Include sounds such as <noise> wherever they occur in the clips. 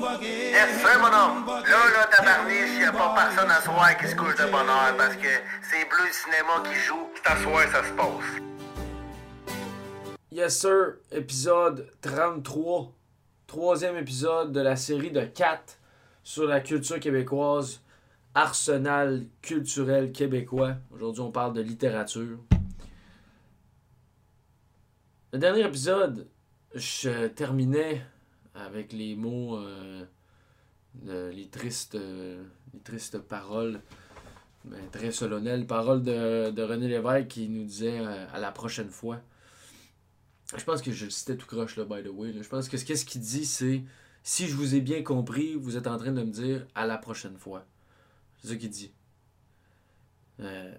Yes, sir, mon homme. Là, là, tabarniche, y a pas personne à soir qui se couche de bonheur parce que c'est Bleu Cinéma qui joue. C'est à soir, ça se passe. Yes sir, épisode 33. Troisième épisode de la série de 4 sur la culture québécoise, arsenal culturel québécois. Aujourd'hui, on parle de littérature. Le dernier épisode, je terminais avec les mots, euh, de- les, tristes, euh, les tristes paroles, ben, très solennelles, paroles de, de René Lévesque qui nous disait euh, à la prochaine fois. Je pense que je le citais tout croche, là, by the way. Je pense que ce qu'est-ce qu'il dit, c'est si je vous ai bien compris, vous êtes en train de me dire à la prochaine fois. C'est ça qu'il dit.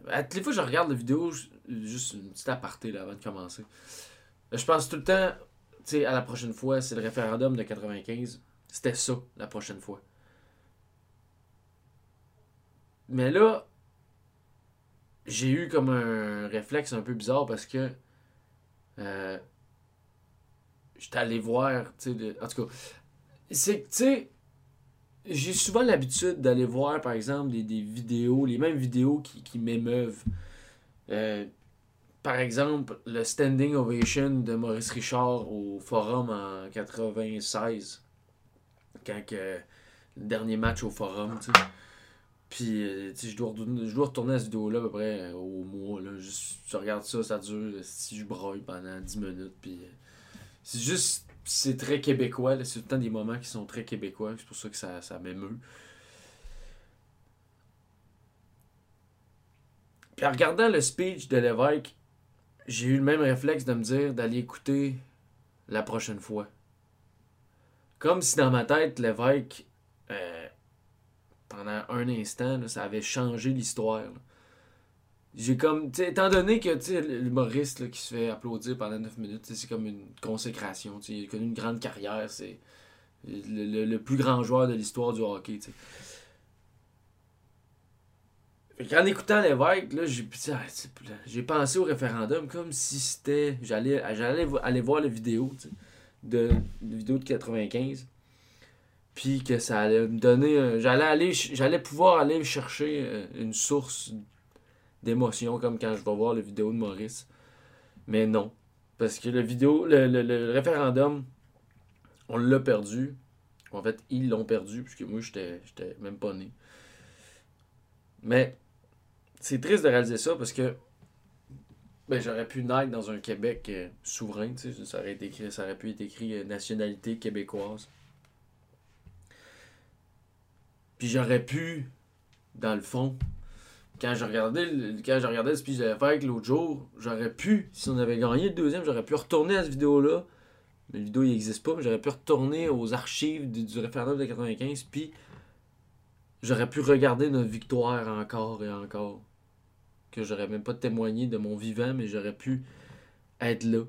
À toutes les fois que je regarde la vidéo, juste une petite aparté là, avant de commencer. Je pense tout le temps, sais, à la prochaine fois, c'est le référendum de 95. C'était ça, la prochaine fois. Mais là, j'ai eu comme un réflexe un peu bizarre parce que euh, j'étais allé voir, tu en tout cas, c'est que, tu sais, j'ai souvent l'habitude d'aller voir, par exemple, des, des vidéos, les mêmes vidéos qui, qui m'émeuvent. Euh, par exemple, le Standing Ovation de Maurice Richard au Forum en 96, quand que, le dernier match au Forum, tu sais. Puis, euh, tu sais, je dois, je dois retourner à cette vidéo-là à peu près euh, au mois. Là. Juste, je regarde ça, ça dure. Si je broille pendant 10 minutes. Puis, euh, c'est juste, c'est très québécois. C'est tout le temps des moments qui sont très québécois. C'est pour ça que ça, ça m'émeut. Puis, en regardant le speech de l'évêque, j'ai eu le même réflexe de me dire d'aller écouter la prochaine fois. Comme si dans ma tête, l'évêque. euh, pendant un instant, ça avait changé l'histoire. J'ai comme, étant donné que l'humoriste qui se fait applaudir pendant 9 minutes, c'est comme une consécration. Il a connu une grande carrière, c'est le, plus grand joueur de l'histoire du hockey. Qu'en écoutant l'évêque, là, j'ai ah, j'ai pensé au référendum comme si c'était. J'allais j'allais aller voir la vidéo tu de, de vidéo de 95 puis que ça allait me donner j'allais aller j'allais pouvoir aller chercher euh, une source d'émotion comme quand je vais voir la vidéo de Maurice. Mais non parce que le vidéo le, le- le référendum on l'a perdu. En fait ils l'ont perdu puisque moi j'étais j'étais même pas né. Mais c'est triste de réaliser ça parce que ben, j'aurais pu naître dans un Québec euh, souverain, ça aurait, été écrit, ça aurait pu être écrit euh, nationalité québécoise. Puis j'aurais pu, dans le fond, quand je regardais quand je regardais le l'autre jour, j'aurais pu, si on avait gagné le deuxième, j'aurais pu retourner à cette vidéo-là. Mais la vidéo n'existe pas, mais j'aurais pu retourner aux archives du, du référendum de 95, puis j'aurais pu regarder notre victoire encore et encore. Que j'aurais même pas témoigné de mon vivant, mais j'aurais pu être là.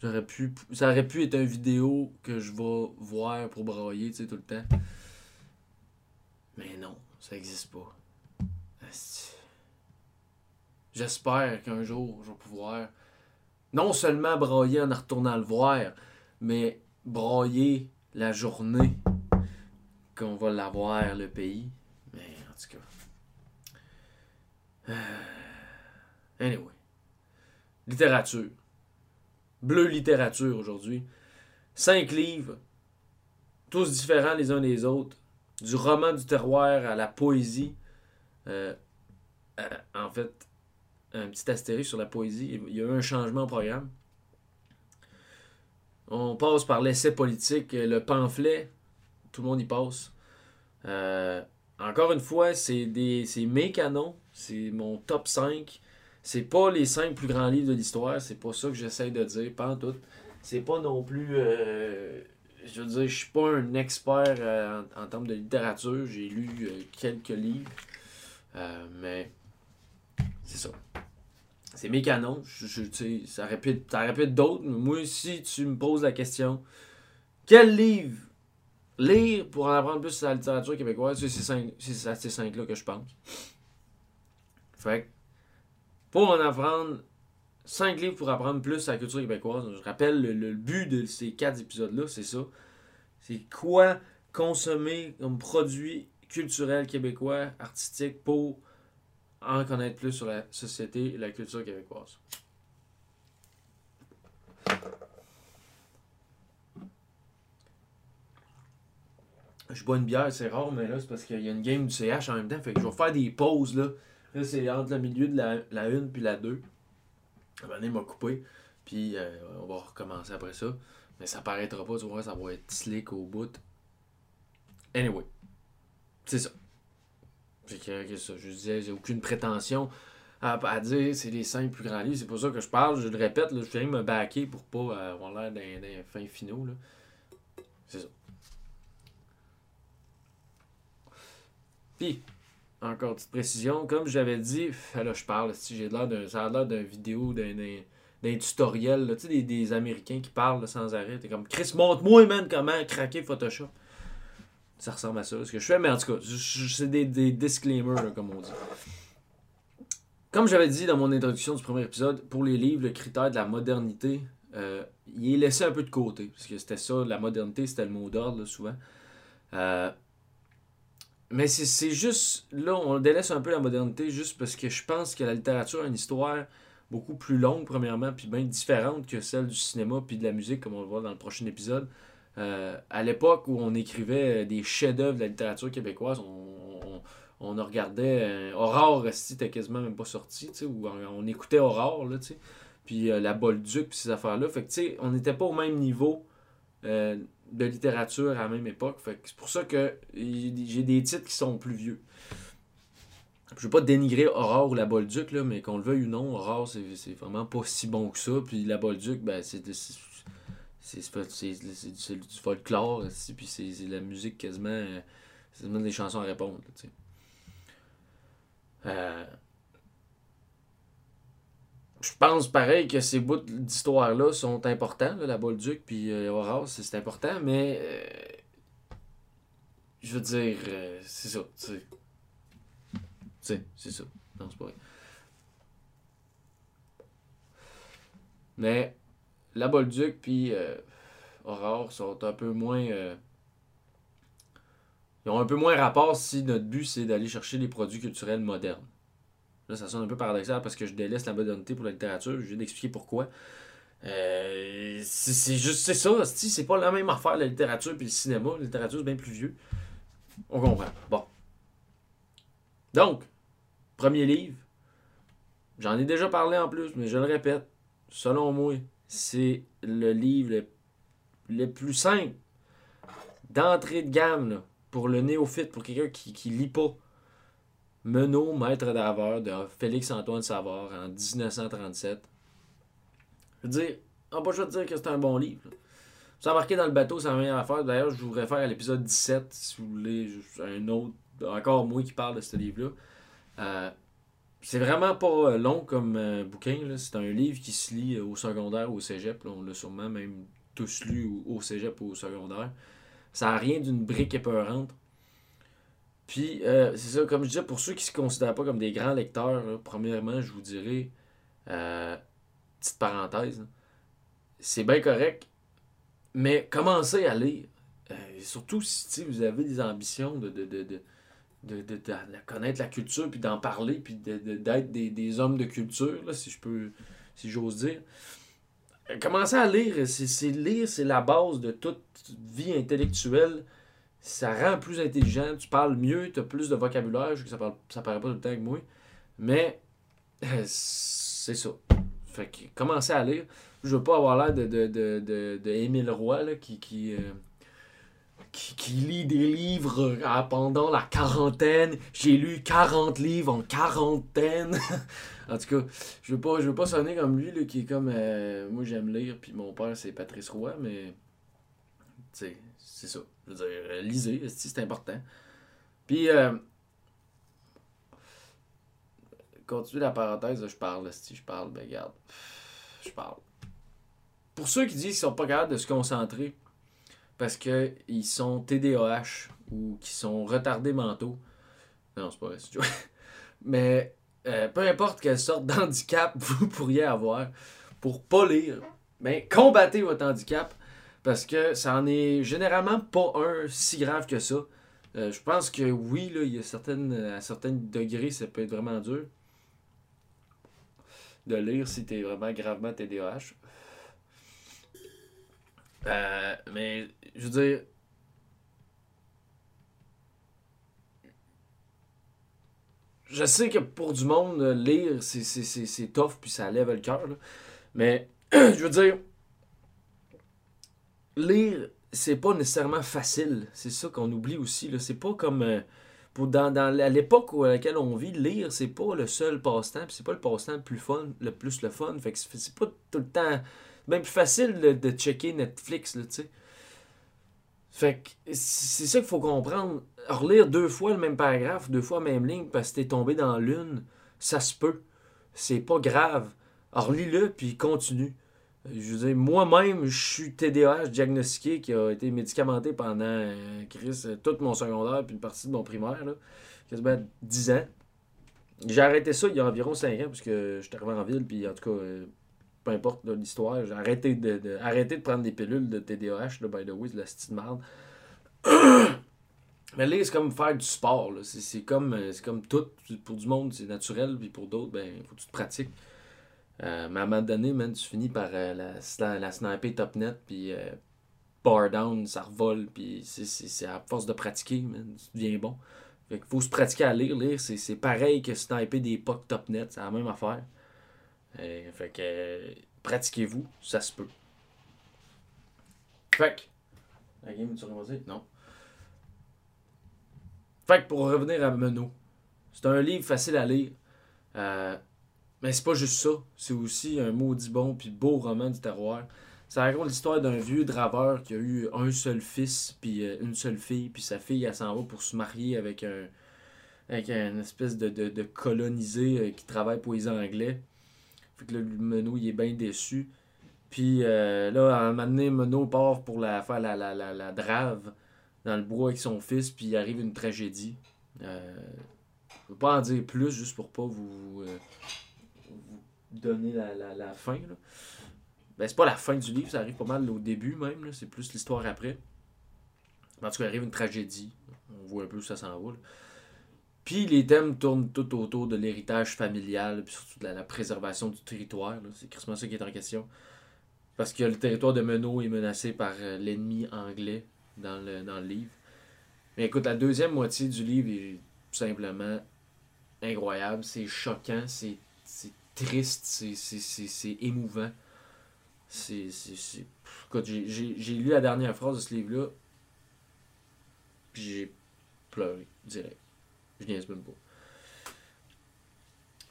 J'aurais pu. Ça aurait pu être une vidéo que je vais voir pour brailler, tu sais, tout le temps. Mais non, ça existe pas. J'espère qu'un jour, je vais pouvoir non seulement brailler en retournant le voir, mais brailler la journée qu'on va l'avoir, le pays. Mais en tout cas. Euh, Anyway. Littérature. Bleu littérature aujourd'hui. Cinq livres, tous différents les uns des autres. Du roman du terroir à la poésie. Euh, euh, en fait, un petit astérisque sur la poésie. Il y a eu un changement au programme. On passe par l'essai politique, le pamphlet. Tout le monde y passe. Euh, encore une fois, c'est mes canons. C'est mon top 5. C'est pas les 5 plus grands livres de l'histoire. C'est pas ça que j'essaie de dire, pas en tout. C'est pas non plus. euh, je veux dire, je suis pas un expert euh, en, termes de littérature. J'ai lu euh, quelques livres. Mais c'est ça. C'est mes canons. Je, je- ça répète, répète d'autres. mais Moi, si tu me poses la question, quel livre lire pour en apprendre plus sur la littérature québécoise, c'est ces cinq, c'est à ces cinq-là que je pense. Fait que, pour en apprendre 5 livres pour apprendre plus sur la culture québécoise, je rappelle le, le but de ces quatre épisodes-là, c'est ça. C'est quoi consommer comme produit culturel québécois, artistique, pour en connaître plus sur la société et la culture québécoise. Je bois une bière, c'est rare, mais là, c'est parce qu'il y a une game du CH en même temps. Fait que je vais faire des pauses, là. Là, c'est entre le milieu de la, la 1 puis la 2. À il m'a coupé. Puis euh, on va recommencer après ça. Mais ça paraîtra pas, tu vois, ça va être slick au bout. Anyway. C'est ça. C'est que, ça. Je disais, j'ai aucune prétention à, à dire c'est les cinq plus grands livres. C'est pour ça que je parle, je le répète, là, je viens me baquer pour pas euh, avoir l'air d'un fin finaux. C'est ça. Puis, encore petite précision, comme j'avais dit, là je parle, si j'ai l'air d'un. Ça a l'air d'une vidéo, d'un d'un tutoriel, tu sais, des, des, Américains qui parlent sans arrêt. T'es comme, Chris, montre-moi, man, comment craquer Photoshop. Ça ressemble à ça, ce que je fais, mais en tout cas, c'est des, des disclaimers, comme on dit. Comme j'avais dit dans mon introduction du premier épisode, pour les livres, le critère de la modernité, euh, il est laissé un peu de côté. Parce que c'était ça, la modernité, c'était le mot d'ordre, souvent. Euh, mais c'est juste, là, on délaisse un peu la modernité juste parce que je pense que la littérature a une histoire beaucoup plus longue, premièrement, puis bien différente que celle du cinéma puis de la musique, comme on le voit dans le prochain épisode. Euh, à l'époque où on écrivait des chefs-d'œuvre de la littérature québécoise, on, on, on regardait euh, Aurore, c'était quasiment même pas sorti, où on, écoutait Aurore, là, puis euh, La Bolduc, puis ces affaires-là. Fait que, on n'était pas au même niveau euh, de littérature à la même époque. C'est pour ça que j'ai des titres qui sont plus vieux. Je veux pas dénigrer Aurore ou la Bolduc, là, mais qu'on le veuille ou non, Aurore, c'est vraiment pas si bon que ça. Puis la Bolduc, ben, c'est c'est du folklore, puis c'est la musique quasiment. C'est même des chansons à répondre. Euh, je pense pareil que ces bouts d'histoire-là sont importants, la Bolduc puis euh, Aurore, c'est important, mais euh, je veux dire, euh, c'est ça, tu c'est ça. Non, c'est pas vrai. Mais la Bolduc puis Aurore sont un peu moins. ils ont un peu moins rapport si notre but c'est d'aller chercher les produits culturels modernes. Là, ça sonne un peu paradoxal parce que je délaisse la modernité pour la littérature. Je viens d'expliquer pourquoi. Euh, c'est juste c'est ça, c'est pas la même affaire la littérature puis le cinéma. La littérature c'est bien plus vieux. On comprend. Bon. Donc, premier livre. J'en ai déjà parlé en plus, mais je le répète. Selon moi, c'est le livre le, plus simple d'entrée de gamme pour le néophyte, pour quelqu'un qui, qui lit pas. Menot, maître d'aveur de Félix-Antoine Savard en 1937. Je veux dire, on va pas dire que c'est un bon livre. Vous embarquez dans le bateau, c'est la meilleure affaire. D'ailleurs, je vous réfère à l'épisode 17, si vous voulez, un autre, encore moi qui parle de ce livre-là. Euh, c'est vraiment pas long comme euh, bouquin. C'est un livre qui se lit au secondaire ou au cégep. On l'a sûrement même tous lu au, cégep ou au secondaire. Ça n'a rien d'une brique épeurante. Puis, euh, c'est ça, comme je disais, pour ceux qui ne se considèrent pas comme des grands lecteurs, premièrement, je vous dirais, euh, petite parenthèse, c'est bien correct, mais commencez à lire. Euh, surtout si vous avez des ambitions de, de, de, de, de, connaître la culture, puis d'en parler, puis d'être des, des, hommes de culture, là, si je peux, si j'ose dire. Commencez à lire. C'est lire, c'est la base de toute vie intellectuelle ça rend plus intelligent, tu parles mieux, tu as plus de vocabulaire, que ça, parle, ça paraît pas tout le temps avec moi, mais c'est ça. Fait que commencez à lire. Je veux pas avoir l'air de, de, de, de, Émile Roy là, qui, qui, euh, qui, lit des livres pendant la quarantaine. J'ai lu 40 livres en quarantaine. <laughs> en tout cas, je veux pas, je veux pas sonner comme lui, là, qui est comme. Euh, moi j'aime lire, puis mon père c'est Patrice Roy, mais. C'est ça. Je veux dire, euh, lisez, c'est important. Puis, euh, continue la parenthèse, je parle, si je parle, ben regarde, je parle. Pour ceux qui disent qu'ils sont pas capables de se concentrer parce qu'ils sont TDAH ou qui sont retardés mentaux, non, c'est pas vrai, c'est <laughs> Mais euh, peu importe quelle sorte <laughs> d'handicap vous pourriez avoir pour pas lire, ben combattez votre handicap Parce que ça en est généralement pas un si grave que ça. Euh, je pense que oui, là, il y a certaines, à certains degrés, ça peut être vraiment dur de lire si tu es vraiment gravement TDAH. Euh, mais, je veux dire, je sais que pour du monde, lire, c'est tough, puis ça lève le cœur. Mais, <clears throat> je veux dire, lire, c'est pas nécessairement facile. C'est ça qu'on oublie aussi. C'est pas comme. Euh, pour dans, l'époque à laquelle on vit, lire, c'est pas le seul passe-temps. c'est pas le passe-temps le plus fun, le plus le fun. Fait que c'est pas tout le temps. Même plus facile de, checker Netflix, tu sais. Fait que c'est ça qu'il faut comprendre. Relire deux fois le même paragraphe, deux fois la même ligne parce que t'es tombé dans l'une, ça se peut. C'est pas grave. Relis-le puis continue. Je veux dire, moi-même, je suis TDAH diagnostiqué qui a été médicamenté pendant euh, Chris, tout mon secondaire puis une partie de mon primaire, là, quasiment 10 ans. J'ai arrêté ça il y a environ 5 ans parce que j'étais arrivé en ville, puis en tout cas, euh, peu importe l'histoire, j'ai arrêté de, de prendre des pilules de TDAH, là, by the way, c'est la style merde. <coughs> Mais là, c'est comme faire du sport. C'est comme, euh, comme tout. Pour du monde, c'est naturel, puis pour d'autres, ben, faut que tu te pratiques. Euh, mais à un moment donné, man, tu finis par euh, la, la, sniper top net, puis euh, bar down, ça revole, puis c'est à force de pratiquer, man, tu deviens bon. Fait qu'il faut se pratiquer à lire. Lire, c'est pareil que sniper des pucks top net, c'est la même affaire. fait que pratiquez-vous, ça se peut. Fait que. La game, tu Non. Fait que pour revenir à Menot, c'est un livre facile à lire. Euh, mais c'est pas juste ça. C'est aussi un maudit bon puis beau roman du terroir. Ça raconte l'histoire d'un vieux draveur qui a eu un seul fils puis euh, une seule fille. Puis sa fille, elle s'en va pour se marier avec un avec un espèce de, de, colonisé euh, qui travaille pour les Anglais. Fait que le Menot, il est bien déçu. Puis euh, là, à un moment donné, Menot part pour la, faire la, la, la, drave dans le bois avec son fils, puis il arrive une tragédie. Euh, je ne pas en dire plus, juste pour pas vous, donner la, la, la fin. Là. Ben, c'est pas la fin du livre, ça arrive pas mal au début même, c'est plus l'histoire après. En tout cas, arrive une tragédie. On voit un peu où ça s'en. Puis les thèmes tournent tout autour de l'héritage familial, puis surtout de la, préservation du territoire. C'est quasiment ça qui est en question. Parce que le territoire de Menot est menacé par euh, l'ennemi anglais dans le, dans le livre. Mais écoute, la deuxième moitié du livre est tout simplement incroyable. C'est choquant, c'est triste, c'est émouvant. C'est. J'ai lu la dernière phrase de ce livre-là, puis j'ai pleuré, direct. Je niaise même pas.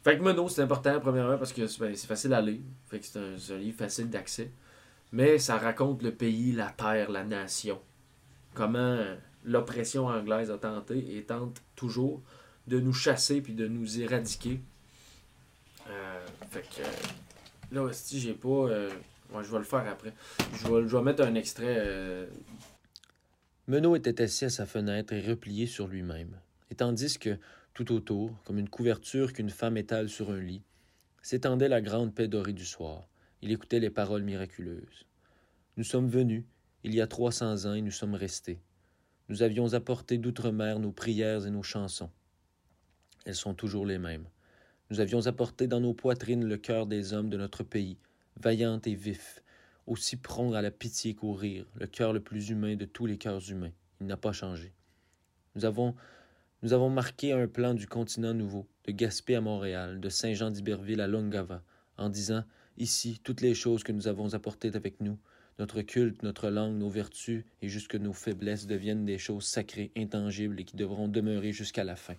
Fait que Mono, c'est important, premièrement, parce que ben, c'est facile à lire. Fait que c'est un, un, livre facile d'accès. Mais ça raconte le pays, la terre, la nation. Comment l'oppression anglaise a tenté et tente toujours de nous chasser puis de nous éradiquer fait que là, si j'ai pas. Euh, je vais le faire après. Je vais, je vais mettre un extrait. Euh... Menot était assis à sa fenêtre et replié sur lui-même. Et tandis que, tout autour, comme une couverture qu'une femme étale sur un lit, s'étendait la grande paix dorée du soir, il écoutait les paroles miraculeuses. Nous sommes venus, il y a trois cents ans, et nous sommes restés. Nous avions apporté d'outre-mer nos prières et nos chansons. Elles sont toujours les mêmes. Nous avions apporté dans nos poitrines le cœur des hommes de notre pays, vaillant et vif, aussi prompt à la pitié qu'au rire, le cœur le plus humain de tous les cœurs humains. Il n'a pas changé. Nous avons, nous avons marqué un plan du continent nouveau, de Gaspé à Montréal, de Saint-Jean d'Iberville à Longava, en disant Ici, toutes les choses que nous avons apportées avec nous, notre culte, notre langue, nos vertus et jusque nos faiblesses deviennent des choses sacrées, intangibles et qui devront demeurer jusqu'à la fin.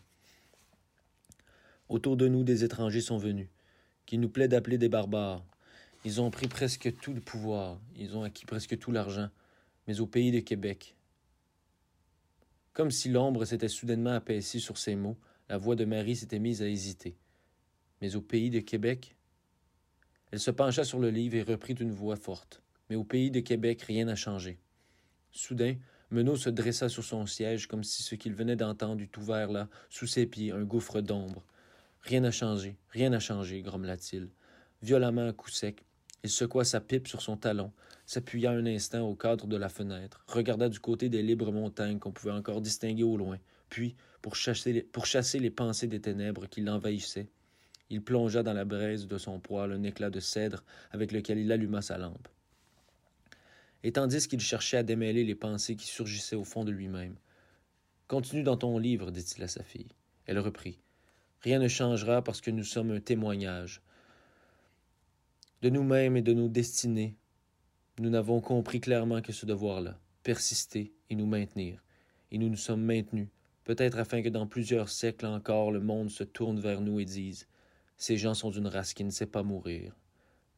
Autour de nous, des étrangers sont venus, qu'il nous plaît d'appeler des barbares. Ils ont pris presque tout le pouvoir, ils ont acquis presque tout l'argent, mais au pays de Québec. Comme si l'ombre s'était soudainement apaisée sur ces mots, la voix de Marie s'était mise à hésiter. Mais au pays de Québec Elle se pencha sur le livre et reprit une voix forte. Mais au pays de Québec, rien n'a changé. Soudain, Menot se dressa sur son siège comme si ce qu'il venait d'entendre eût ouvert là, sous ses pieds, un gouffre d'ombre. Rien n'a changé, rien n'a changé, grommela-t-il. Violemment à coup sec, il secoua sa pipe sur son talon, s'appuya un instant au cadre de la fenêtre, regarda du côté des libres montagnes qu'on pouvait encore distinguer au loin, puis, pour chasser les, pensées des ténèbres qui l'envahissaient, il plongea dans la braise de son poêle un éclat de cèdre avec lequel il alluma sa lampe. Et tandis qu'il cherchait à démêler les pensées qui surgissaient au fond de lui-même, Continue dans ton livre, dit-il à sa fille. Elle reprit. Rien ne changera parce que nous sommes un témoignage. De nous-mêmes et de nos destinées, nous n'avons compris clairement que ce devoir-là, persister et nous maintenir. Et nous nous sommes maintenus, peut-être afin que dans plusieurs siècles encore le monde se tourne vers nous et dise Ces gens sont d'une race qui ne sait pas mourir.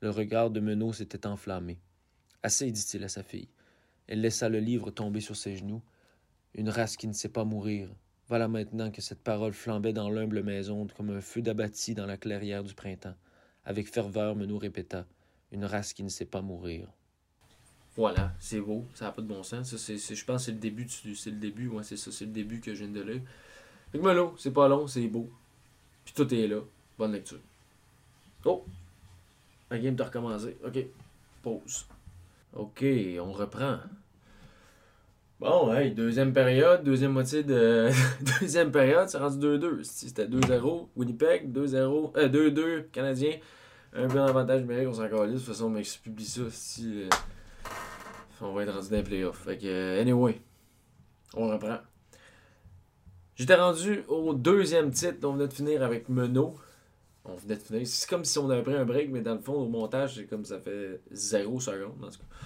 Le regard de Menot s'était enflammé. Assez, dit-il à sa fille. Elle laissa le livre tomber sur ses genoux une race qui ne sait pas mourir. Voilà maintenant que cette parole flambait dans l'humble maison comme un feu d'abattis dans la clairière du printemps. Avec ferveur, nous répéta Une race qui ne sait pas mourir. Voilà, c'est beau, ça n'a pas de bon sens. Ça, je pense que c'est le début, c'est le début, ouais, c'est ça, c'est le début que je viens de lire. Fait que c'est pas long, c'est beau. Puis tout est là. Bonne lecture. Oh! La game de recommencer. Ok. Pause. Ok, on reprend. Bon, hey, deuxième période, deuxième moitié de. <laughs> deuxième période, c'est rendu 2-2. C'était 2-0, Winnipeg, 2-0, euh, 2-2, Canadien. Un peu d'avantage numérique, on s'en calisse. De toute façon, mec, je publie ça si. Euh, on va être rendu dans les playoffs. Fait que, euh, anyway, on reprend. J'étais rendu au deuxième titre. On venait de finir avec Menot. On venait de finir. C'est comme si on avait pris un break, mais dans le fond, au montage, c'est comme ça fait 0 secondes. En tout cas.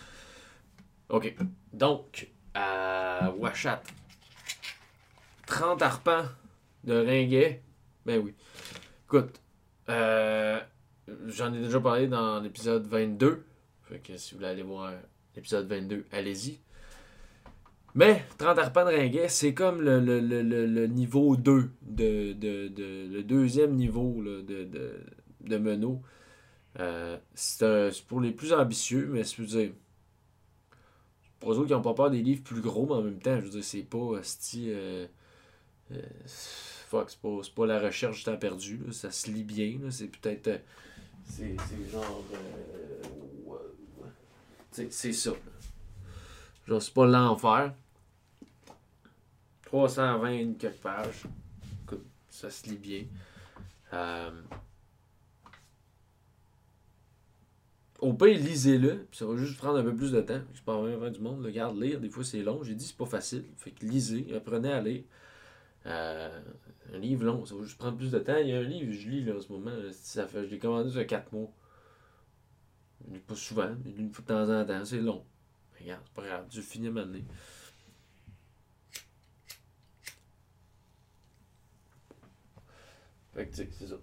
Ok. Donc, à Washat. 30 arpents de ringuet. Ben oui. Écoute, euh, j'en ai déjà parlé dans l'épisode 22. Fait que si vous voulez aller voir l'épisode 22, allez-y. Mais 30 arpents de ringuet, c'est comme le, niveau 2, de, de, le deuxième niveau de, de, de Menot. Euh, c'est pour les plus ambitieux, mais si vous dire, pour eux qui n'ont pas peur des livres plus gros, mais en même temps, je veux dire, c'est pas. Euh, euh, fuck, c'est pas, pas, la recherche du temps perdu. Là, ça se lit bien. C'est peut-être. Euh, c'est genre. c'est ça. Genre, c'est pas l'enfer. 320 quelques pages. Écoute, ça se lit bien. Euh, Au pire, lisez-le, puis ça va juste prendre un peu plus de temps. Je pas vraiment du monde. Le garde lire, des fois c'est long. J'ai dit c'est pas facile. Fait que lisez, apprenez à lire. Euh, un livre long, ça va juste prendre plus de temps. Il y a un livre, je lis là, en ce moment. Ça fait, je l'ai commandé sur 4 mois. Je lis pas souvent, mais une fois de temps en temps, c'est long. regarde, c'est pas grave, je finis ma année. Fait que c'est ça.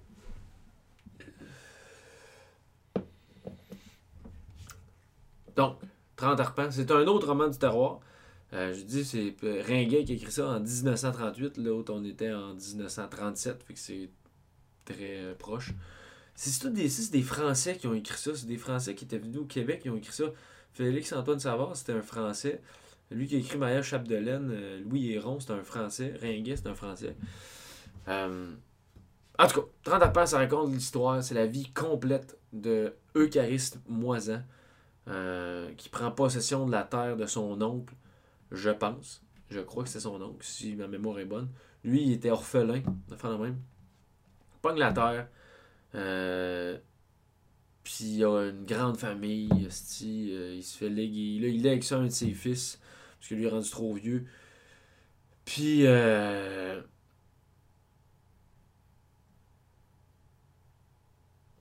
Donc, 30 arpents. C'est un autre roman du terroir. Euh, je dis, c'est Ringuet qui a écrit ça en 1938. L'autre, on était en 1937. Fait que c'est très euh, proche. C'est des, des Français qui ont écrit ça. C'est des Français qui étaient venus au Québec qui ont écrit ça. Félix-Antoine Savard, c'était un Français. Lui qui a écrit Maya Chapdelaine, euh, Louis Héron, c'est un Français. Ringuet, c'est un Français. en tout cas, 30 arpents, ça raconte l'histoire. C'est la vie complète de Euchariste Moisan. Euh, qui prend possession de la terre de son oncle, je pense. Je crois que c'est son oncle, si ma mémoire est bonne. Lui, il était orphelin, de faire le même. Pogne la terre. Euh, puis il a une grande famille. Euh, il se fait léguer. Là, il avec ça un de ses fils. Parce que lui est rendu trop vieux. Puis.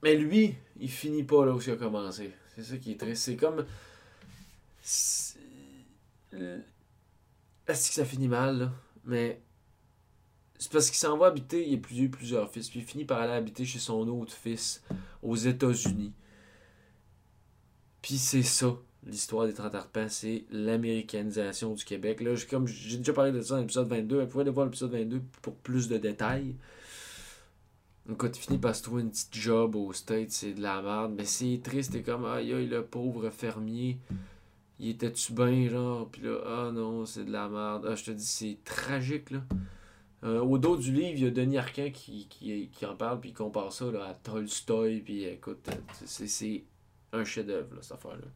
Mais lui, il finit pas là où il a commencé. C'est ça qui est triste. C'est comme. Est-ce que ça finit mal, là? Mais. C'est parce qu'il s'en va habiter, il a plusieurs, plusieurs fils, puis il finit par aller habiter chez son autre fils aux États-Unis. Puis c'est ça, l'histoire des 30 arpents, c'est l'américanisation du Québec. Là, comme j'ai déjà parlé de ça dans l'épisode 22, vous pouvez aller voir l'épisode 22 pour plus de détails. Quand tu finis par se trouver une petite job au States, c'est de la merde. Mais c'est triste, t'es comme, aïe aïe, le pauvre fermier. Il était-tu bien, genre? Puis là, ah non, c'est de la merde. Ah, je te dis, c'est tragique, là. Euh, au dos du livre, il y a Denis Arcand qui, qui, qui en parle, puis il compare ça là, à Tolstoy, puis écoute, c'est un chef-d'œuvre, cette affaire-là.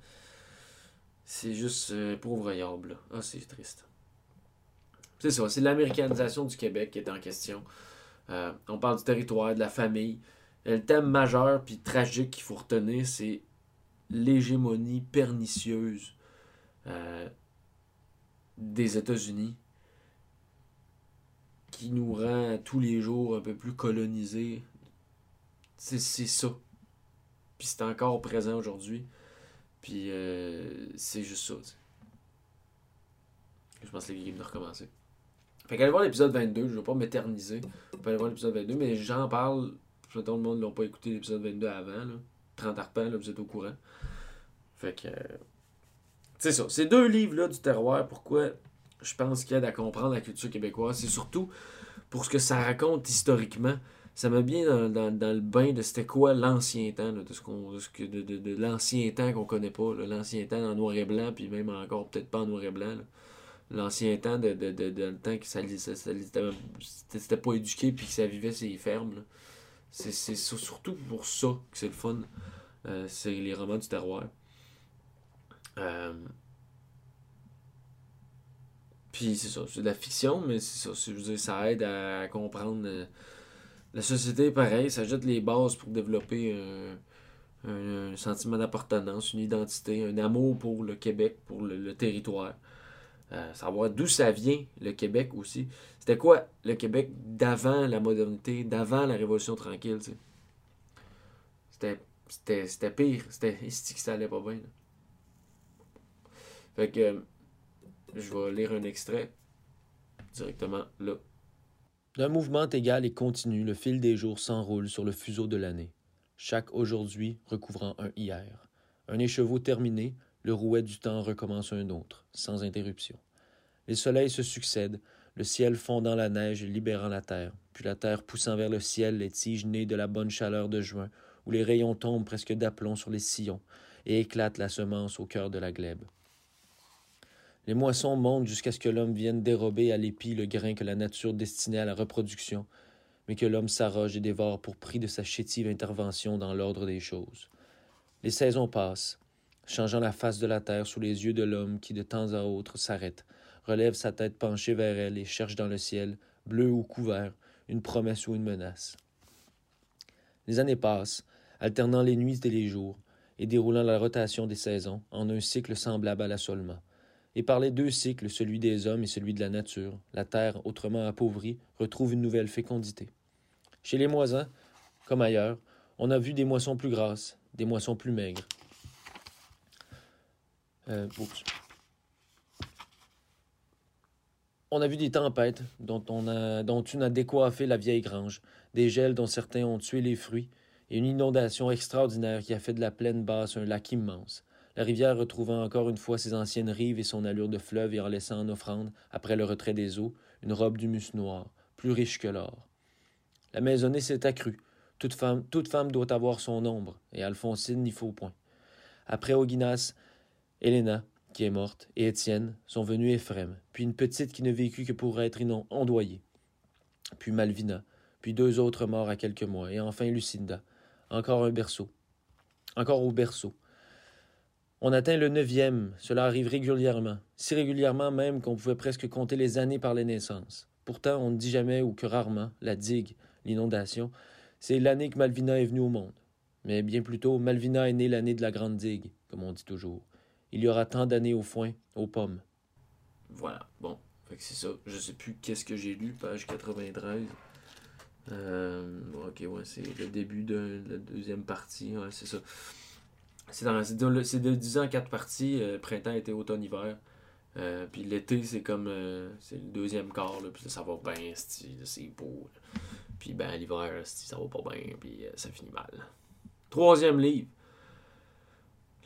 C'est juste euh, pauvre là. Ah, c'est triste. C'est ça, c'est l'américanisation du Québec qui est en question. Euh, on parle du territoire, de la famille. le thème majeur puis tragique qu'il faut retenir, c'est l'hégémonie pernicieuse euh, des États-Unis qui nous rend tous les jours un peu plus colonisés. C'est ça. Puis c'est encore présent aujourd'hui. Puis euh, c'est juste ça. Je pense que les games de recommencer. Fait qu'allez voir l'épisode 22, je vais pas m'éterniser. Vous pouvez aller voir l'épisode 22, mais j'en parle. Tout le monde n'a pas écouté l'épisode 22 avant. Là. 30 arpents, là, vous êtes au courant. Fait que. Euh, c'est ça. Ces deux livres-là du terroir, pourquoi je pense qu'il aide à comprendre la culture québécoise, c'est surtout pour ce que ça raconte historiquement. Ça m'a bien dans, le bain de c'était quoi l'ancien temps, de, ce qu'on, de, de, l'ancien temps qu'on connaît pas, l'ancien temps en noir et blanc, puis même encore peut-être pas en noir et blanc. L'ancien temps de, de, de, le temps que ça, c'était pas éduqué puis que ça vivait ses fermes. C'est, surtout pour ça que c'est le fun. Euh, c'est les romans du terroir. Euh, puis c'est ça, c'est de la fiction, mais c'est ça. Je veux dire, ça aide à comprendre. Euh, la société, pareil, ça jette les bases pour développer un, sentiment d'appartenance, une identité, un amour pour le Québec, pour le, territoire. Euh, savoir d'où ça vient, le Québec aussi. C'était quoi le Québec d'avant la modernité, d'avant la Révolution tranquille, tu sais? C'était pire. C'était ici que ça allait pas bien. Fait que je vais lire un extrait directement là. D'un mouvement égal et continu, le fil des jours s'enroule sur le fuseau de l'année, chaque aujourd'hui recouvrant un hier. Un écheveau terminé, le rouet du temps recommence un autre, sans interruption. Les soleils se succèdent, le ciel fondant la neige et libérant la terre, puis la terre poussant vers le ciel les tiges nées de la bonne chaleur de juin, où les rayons tombent presque d'aplomb sur les sillons et éclatent la semence au cœur de la glèbe. Les moissons montent jusqu'à ce que l'homme vienne dérober à l'épi le grain que la nature destinait à la reproduction, mais que l'homme s'arroge et dévore pour prix de sa chétive intervention dans l'ordre des choses. Les saisons passent, changeant la face de la terre sous les yeux de l'homme qui de temps à autre s'arrête, relève sa tête penchée vers elle et cherche dans le ciel, bleu ou couvert, une promesse ou une menace. Les années passent, alternant les nuits et les jours, et déroulant la rotation des saisons en un cycle semblable à l'assolement et par les deux cycles, celui des hommes et celui de la nature, la terre, autrement appauvrie, retrouve une nouvelle fécondité. Chez les moisins, comme ailleurs, on a vu des moissons plus grasses, des moissons plus maigres. Euh, on a vu des tempêtes dont, on a, dont une a décoiffé la vieille grange, des gels dont certains ont tué les fruits, et une inondation extraordinaire qui a fait de la plaine basse un lac immense, la rivière retrouvant encore une fois ses anciennes rives et son allure de fleuve et en laissant en offrande, après le retrait des eaux, une robe d'humus noir, plus riche que l'or. La maisonnée s'est accrue. Toute femme, toute femme doit avoir son ombre, et Alphonsine n'y faut point. Après Auguinas, Héléna, qui est morte, et Étienne sont venus Éphrem, puis une petite qui ne vécut que pour être ondoyée, puis Malvina, puis deux autres morts à quelques mois, et enfin Lucinda, encore un berceau, encore au berceau, on atteint le neuvième, cela arrive régulièrement, si régulièrement même qu'on pouvait presque compter les années par les naissances. Pourtant, on ne dit jamais ou que rarement la digue, l'inondation, c'est l'année que Malvina est venue au monde. Mais bien plutôt, Malvina est née l'année de la grande digue, comme on dit toujours. Il y aura tant d'années au foin, aux pommes. Voilà, bon, c'est ça. Je sais plus qu'est-ce que j'ai lu, page 93. Euh, ok, ouais, c'est le début de la deuxième partie, c'est ça. C'est de, 10 ans en quatre parties, euh, printemps, été, automne, hiver. Euh, puis l'été, c'est comme euh, c'est le deuxième quart, puis ça va bien, c'est beau. Puis ben l'hiver, ça va pas bien, puis ça finit mal. Troisième livre.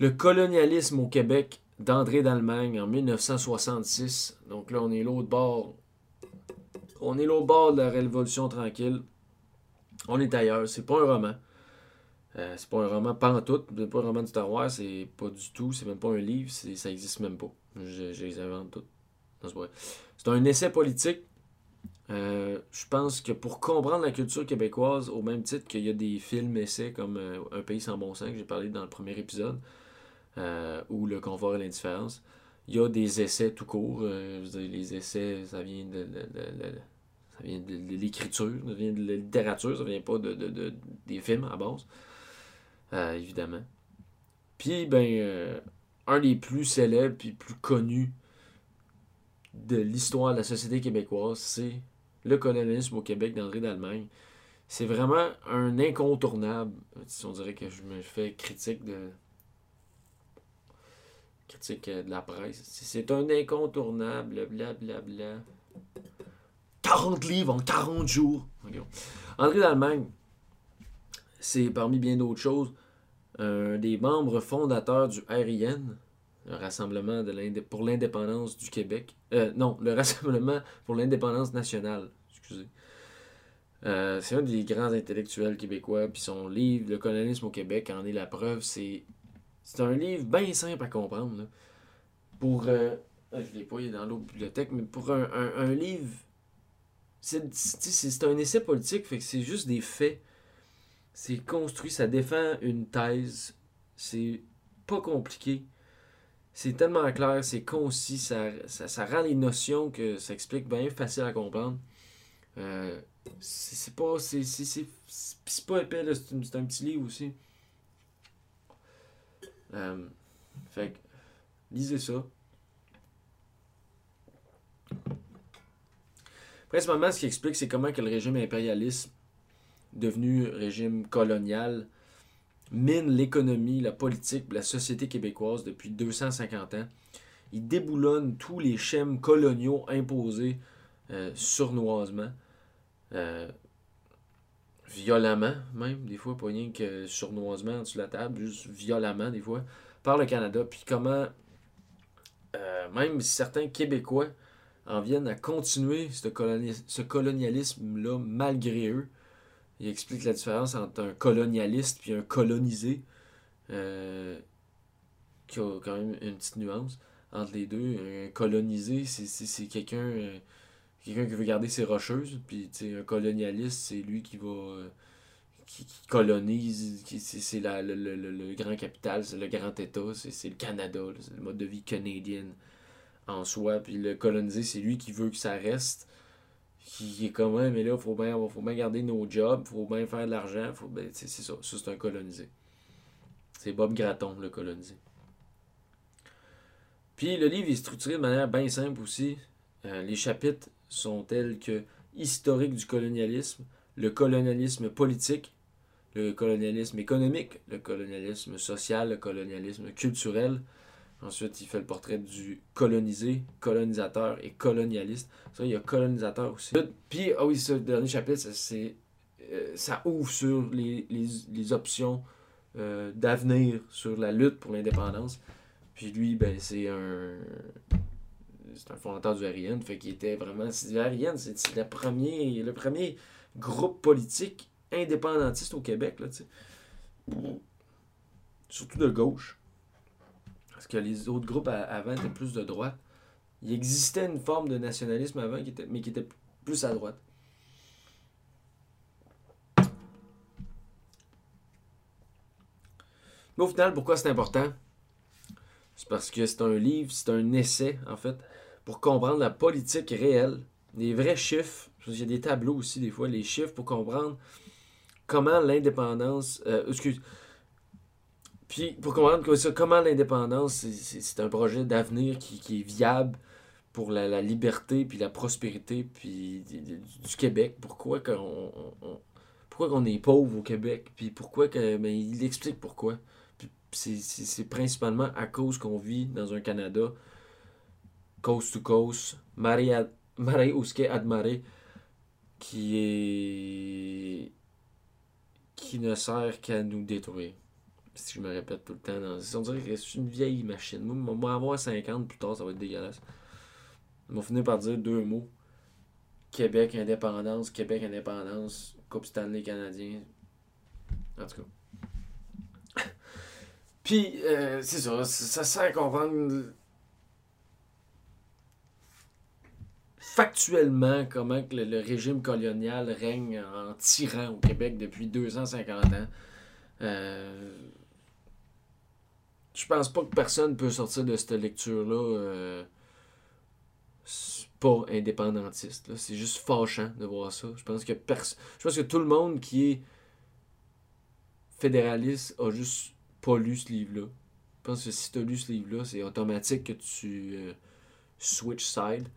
Le colonialisme au Québec d'André d'Allemagne en 1966. Donc là, on est l'autre bord. On est l'autre bord de la Révolution tranquille. On est ailleurs. C'est pas un roman. Euh, c'est pas un roman, tout, c'est pas un roman du Star Wars, c'est pas du tout, c'est même pas un livre, ça existe même pas. Je, les invente tout. C'est un essai politique. Euh, je pense que pour comprendre la culture québécoise, au même titre qu'il y a des films essais comme euh, Un pays sans bon sens que j'ai parlé dans le premier épisode, euh, ou le confort et l'indifférence. Il y a des essais tout court. Euh, les essais, ça vient de, ça vient de, l'écriture, ça vient de la littérature, ça vient pas de, des films à base. évidemment. Puis, ben, un des plus célèbres et plus connus de l'histoire de la société québécoise, c'est le colonialisme au Québec d'André d'Allemagne. C'est vraiment un incontournable. Si on dirait que je me fais critique de critique de la presse. C'est un incontournable, blablabla. Bla, bla. 40 livres en 40 jours. André d'Allemagne, c'est parmi bien d'autres choses un des membres fondateurs du RIN, le Rassemblement pour l'indépendance du Québec. Euh, non, le Rassemblement pour l'indépendance nationale. Excusez. Euh, c'est un des grands intellectuels québécois, puis son livre Le colonialisme au Québec en est la preuve. C'est, c'est un livre bien simple à comprendre. Pour. Euh, ah, je l'ai pas, il est dans l'autre bibliothèque, mais pour un, un, livre. C'est, un essai politique, fait que c'est juste des faits. C'est construit, ça défend une thèse. C'est pas compliqué. C'est tellement clair, c'est concis, ça, ça, rend les notions que ça explique bien facile à comprendre. Euh, c'est pas. C'est pas épais, c'est un petit livre aussi. Euh, fait que, lisez ça. Principalement, ce qui explique, c'est comment que le régime impérialiste, devenu régime colonial, mine l'économie, la politique, la société québécoise depuis 250 ans. Il déboulonne tous les schèmes coloniaux imposés euh, surnoisement, euh, violemment même, des fois, pas rien que surnoisement sur la table, juste violemment des fois, par le Canada. Puis comment, euh, même certains Québécois en viennent à continuer ce, ce colonialisme-là malgré eux, il explique la différence entre un colonialiste et un colonisé, euh, qui a quand même une petite nuance entre les deux. Un colonisé, c'est quelqu'un euh, quelqu'un qui veut garder ses rocheuses, puis un colonialiste, c'est lui qui va. Euh, qui, colonise, c'est le, le, le, grand capital, c'est le grand État, c'est le Canada, c'est le mode de vie canadien en soi. Puis le colonisé, c'est lui qui veut que ça reste qui est comme ouais, mais là, faut bien, faut bien garder nos jobs, faut bien faire de l'argent, faut c'est ça, ça c'est un colonisé. C'est Bob Gratton, le colonisé. Puis le livre est structuré de manière bien simple aussi. Euh, les chapitres sont tels que historique du colonialisme, le colonialisme politique, le colonialisme économique, le colonialisme social, le colonialisme culturel, Ensuite, il fait le portrait du colonisé, colonisateur et colonialiste. Ça, il y a colonisateur aussi. Puis, ah oui, ce dernier chapitre, c'est, euh, ça ouvre sur les, options euh, d'avenir, sur la lutte pour l'indépendance. Puis lui, ben, c'est un. C'est un fondateur du RIN, fait qu'il était vraiment. RIN, c'est le premier, le premier groupe politique indépendantiste au Québec, là, Surtout de gauche que les autres groupes avant étaient plus de droite. Il existait une forme de nationalisme avant, qui était, mais qui était plus à droite. Mais au final, pourquoi c'est important? C'est parce que c'est un livre, c'est un essai, en fait, pour comprendre la politique réelle, les vrais chiffres. Il y a des tableaux aussi, des fois, les chiffres pour comprendre comment l'indépendance. Euh, excuse, puis pour comprendre comment l'indépendance, c'est un projet d'avenir qui, est viable pour la, liberté puis la prospérité puis du, Québec. Pourquoi qu'on pourquoi qu'on est pauvre au Québec? Puis pourquoi que ben, il explique pourquoi. c'est principalement à cause qu'on vit dans un Canada coast to coast, Marie Uske Admare qui est qui ne sert qu'à nous détruire si je me répète tout le temps. Dans... On dirait que c'est une vieille machine. Moi, moi, avoir 50 plus tard, ça va être dégueulasse. Ils vont finir par dire deux mots. Québec, indépendance, Québec, indépendance, Coupe Stanley canadien. En tout cas. <laughs> Puis, euh, c'est ça, ça sert à comprendre factuellement comment que le, régime colonial règne en tyran au Québec depuis 250 ans. Euh, je pense pas que personne peut sortir de cette lecture-là euh, pas indépendantiste. C'est juste fâchant de voir ça. Je pense que je pense que tout le monde qui est fédéraliste a juste pas lu ce livre-là. Je pense que si tu as lu ce livre-là, c'est automatique que tu euh, switch side.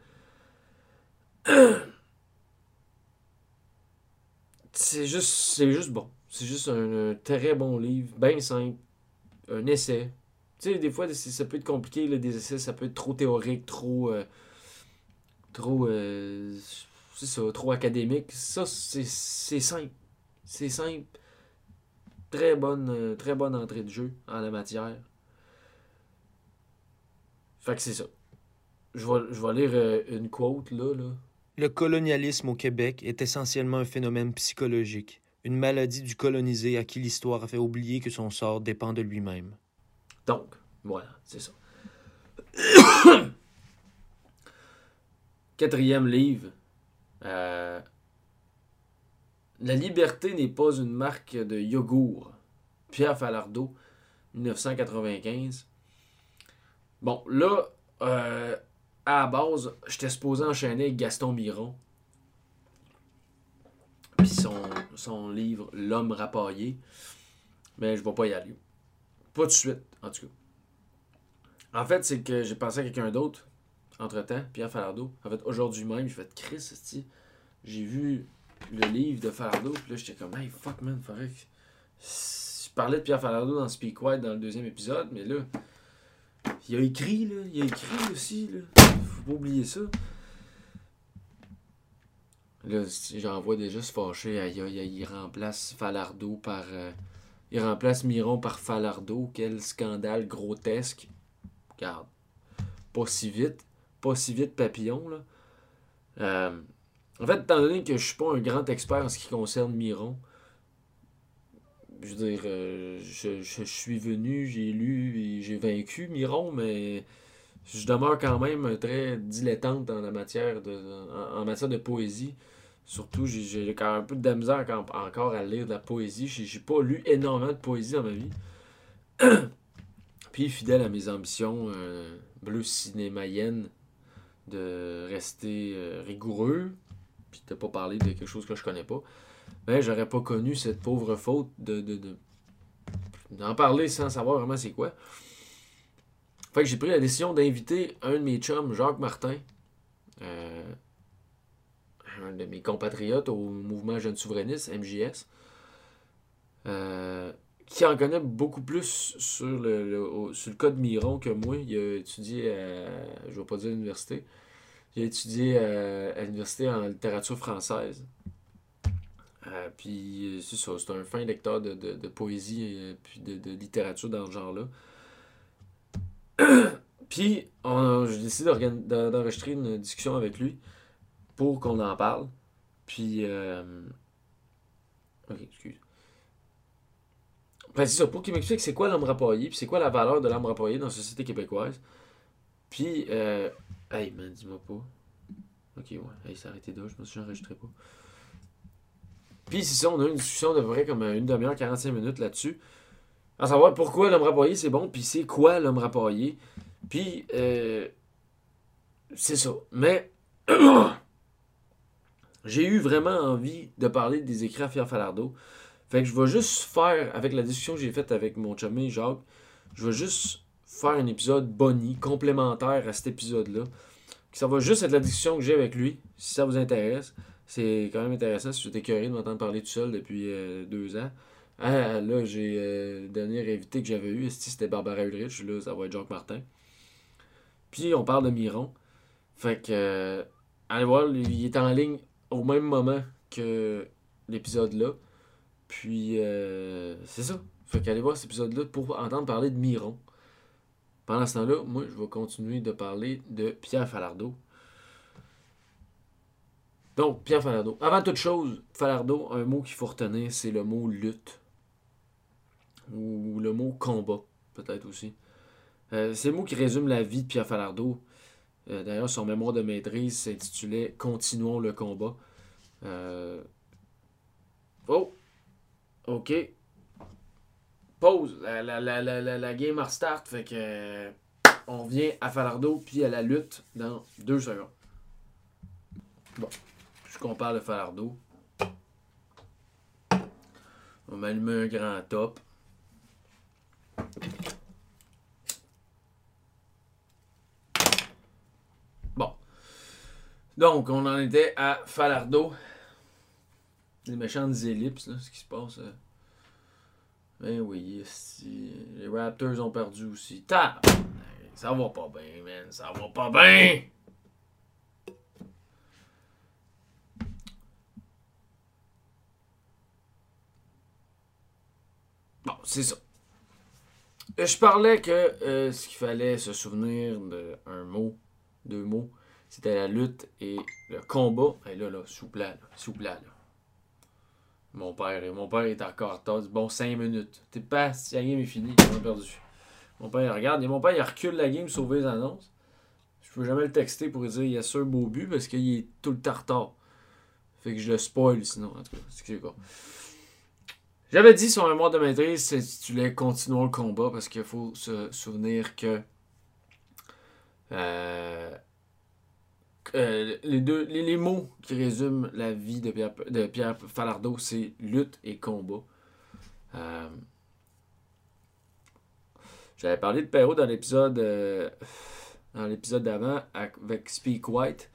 C'est juste c'est juste bon. C'est juste un, très bon livre, bien simple, un essai. Tu sais, des fois, ça peut être compliqué, des essais, ça peut être trop théorique, trop. Euh, trop. Euh, c'est ça, trop académique. Ça, c'est simple. C'est simple. Très bonne, euh, très bonne entrée de jeu en la matière. Fait que c'est ça. Je vais, je vais lire une quote là, là. Le colonialisme au Québec est essentiellement un phénomène psychologique une maladie du colonisé à qui l'histoire a fait oublier que son sort dépend de lui-même. Donc, voilà, c'est ça. Quatrième livre. Euh, La liberté n'est pas une marque de yogourt. Pierre Falardeau, 1995. Bon, là, euh, à la base, j'étais supposé enchaîner avec Gaston Miron son, livre L'homme rapaillé. Mais je ne vais pas y aller. Pas de suite, en tout cas. En fait, c'est que j'ai pensé à quelqu'un d'autre entre-temps, Pierre Falardeau. En fait, aujourd'hui même, j'ai fait Chris, j'ai vu le livre de Falardeau, puis là, j'étais comme, hey, fuck, man, faudrait que. Je parlais de Pierre Falardeau dans Speak White dans le deuxième épisode, mais là, il a écrit, là, il a écrit aussi, là. Pas oublier ça. Là, j'en vois déjà se fâcher. Aïe, il remplace Falardeau par. Euh, il remplace Miron par Falardeau. Quel scandale grotesque. Regarde. Pas si vite. Pas si vite, papillon, là. Euh, en fait, étant donné que je suis pas un grand expert en ce qui concerne Miron, je veux dire, euh, je, je, suis venu, j'ai lu et j'ai vaincu Miron, mais je demeure quand même très dilettante en la matière de, en matière de poésie. Surtout, j'ai quand même un peu de misère encore à lire de la poésie. J'ai pas lu énormément de poésie dans ma vie. <clears throat> Puis, fidèle à mes ambitions euh, bleu de rester euh, rigoureux, puis de pas parler de quelque chose que je connais pas, ben, j'aurais pas connu cette pauvre faute de, d'en parler sans savoir vraiment c'est quoi. Fait j'ai pris la décision d'inviter un de mes chums, Jacques Martin, euh, un de mes compatriotes au mouvement Jeune Souverainiste, MJS, euh, qui en connaît beaucoup plus sur le, sur le code Miron que moi. Il a étudié à, je vais pas dire l'université, il a étudié à, l'université en littérature française. Euh, puis c'est un fin lecteur de, poésie et puis de, littérature dans ce genre-là. <coughs> puis j'ai décidé d'enregistrer une discussion avec lui pour qu'on en parle. Puis. Euh... Ok, excuse. Ben, c'est ça, pour qu'il m'explique c'est quoi l'homme rapaillé, puis c'est quoi la valeur de l'homme rapaillé dans la société québécoise. Puis, euh... hey, man, dis-moi pas. Ok, ouais, hey, c'est arrêté là, je me suis enregistré pas. Puis, c'est ça, on a eu une discussion de vrai comme une demi-heure, 45 minutes là-dessus. À savoir pourquoi l'homme rapaillé c'est bon, puis c'est quoi l'homme rapaillé. Puis, euh... c'est ça. Mais. <coughs> j'ai eu vraiment envie de parler des écrits à Pierre Falardeau. Fait que je vais juste faire, avec la discussion que j'ai faite avec mon chumé Jacques, je vais juste faire un épisode boni, complémentaire à cet épisode-là. Ça va juste être la discussion que j'ai avec lui, si ça vous intéresse. C'est quand même intéressant si j'étais curieux de m'entendre parler tout seul depuis euh, deux ans. Ah, là, j'ai euh, le dernier invité que j'avais eu, c'était Barbara Ulrich, là, ça va être Jacques Martin. Puis on parle de Miron. Fait que, euh, allez voir, il est en ligne au même moment que l'épisode-là. Puis, euh, c'est ça. Fait qu'allez voir cet épisode-là pour entendre parler de Miron. Pendant ce temps-là, moi, je vais continuer de parler de Pierre Falardeau. Donc, Pierre Falardeau. Avant toute chose, Falardeau, un mot qu'il faut retenir, c'est le mot lutte. Ou le mot combat, peut-être aussi. Euh, c'est le mot qui résume la vie de Pierre Falardeau. Euh, d'ailleurs, son mémoire de maîtrise s'intitulait Continuons le combat. Euh, oh! OK. pause. La, la, la, la, game restart. Fait que. on vient à Falardo puis à la lutte dans deux secondes. Bon. Je compare le Falardo. On m'allume un grand top. Bon. Donc, on en était à Falardo. Les méchantes ellipses, là, ce qui se passe. euh. Ben oui, les Raptors ont perdu aussi. Tab! Ça va pas bien, man. Ça va pas bien! Bon, c'est ça. Euh, Je parlais que euh, ce qu'il fallait se souvenir d'un mot, deux mots, c'était la lutte et le combat. Et là, là, souple là, souple là. Mon père, mon père est encore dit, Bon, 5 minutes. T'es pas, si la game est finie, on a perdu. Mon père, il regarde. Et mon père, il recule la game, sauver les annonces. Je peux jamais le texter pour dire, il y a un beau but parce qu'il est tout le temps retard. Fait que je le spoil sinon, en tout cas. C'est quoi. J'avais dit sur mois de maîtrise, c'est si le combat parce qu'il faut se souvenir que. euh, euh, les, deux, les, les mots qui résument la vie de Pierre, de Pierre Falardeau, c'est lutte et combat. Euh, J'avais parlé de Perrault dans l'épisode dans l'épisode d'avant avec Speak White.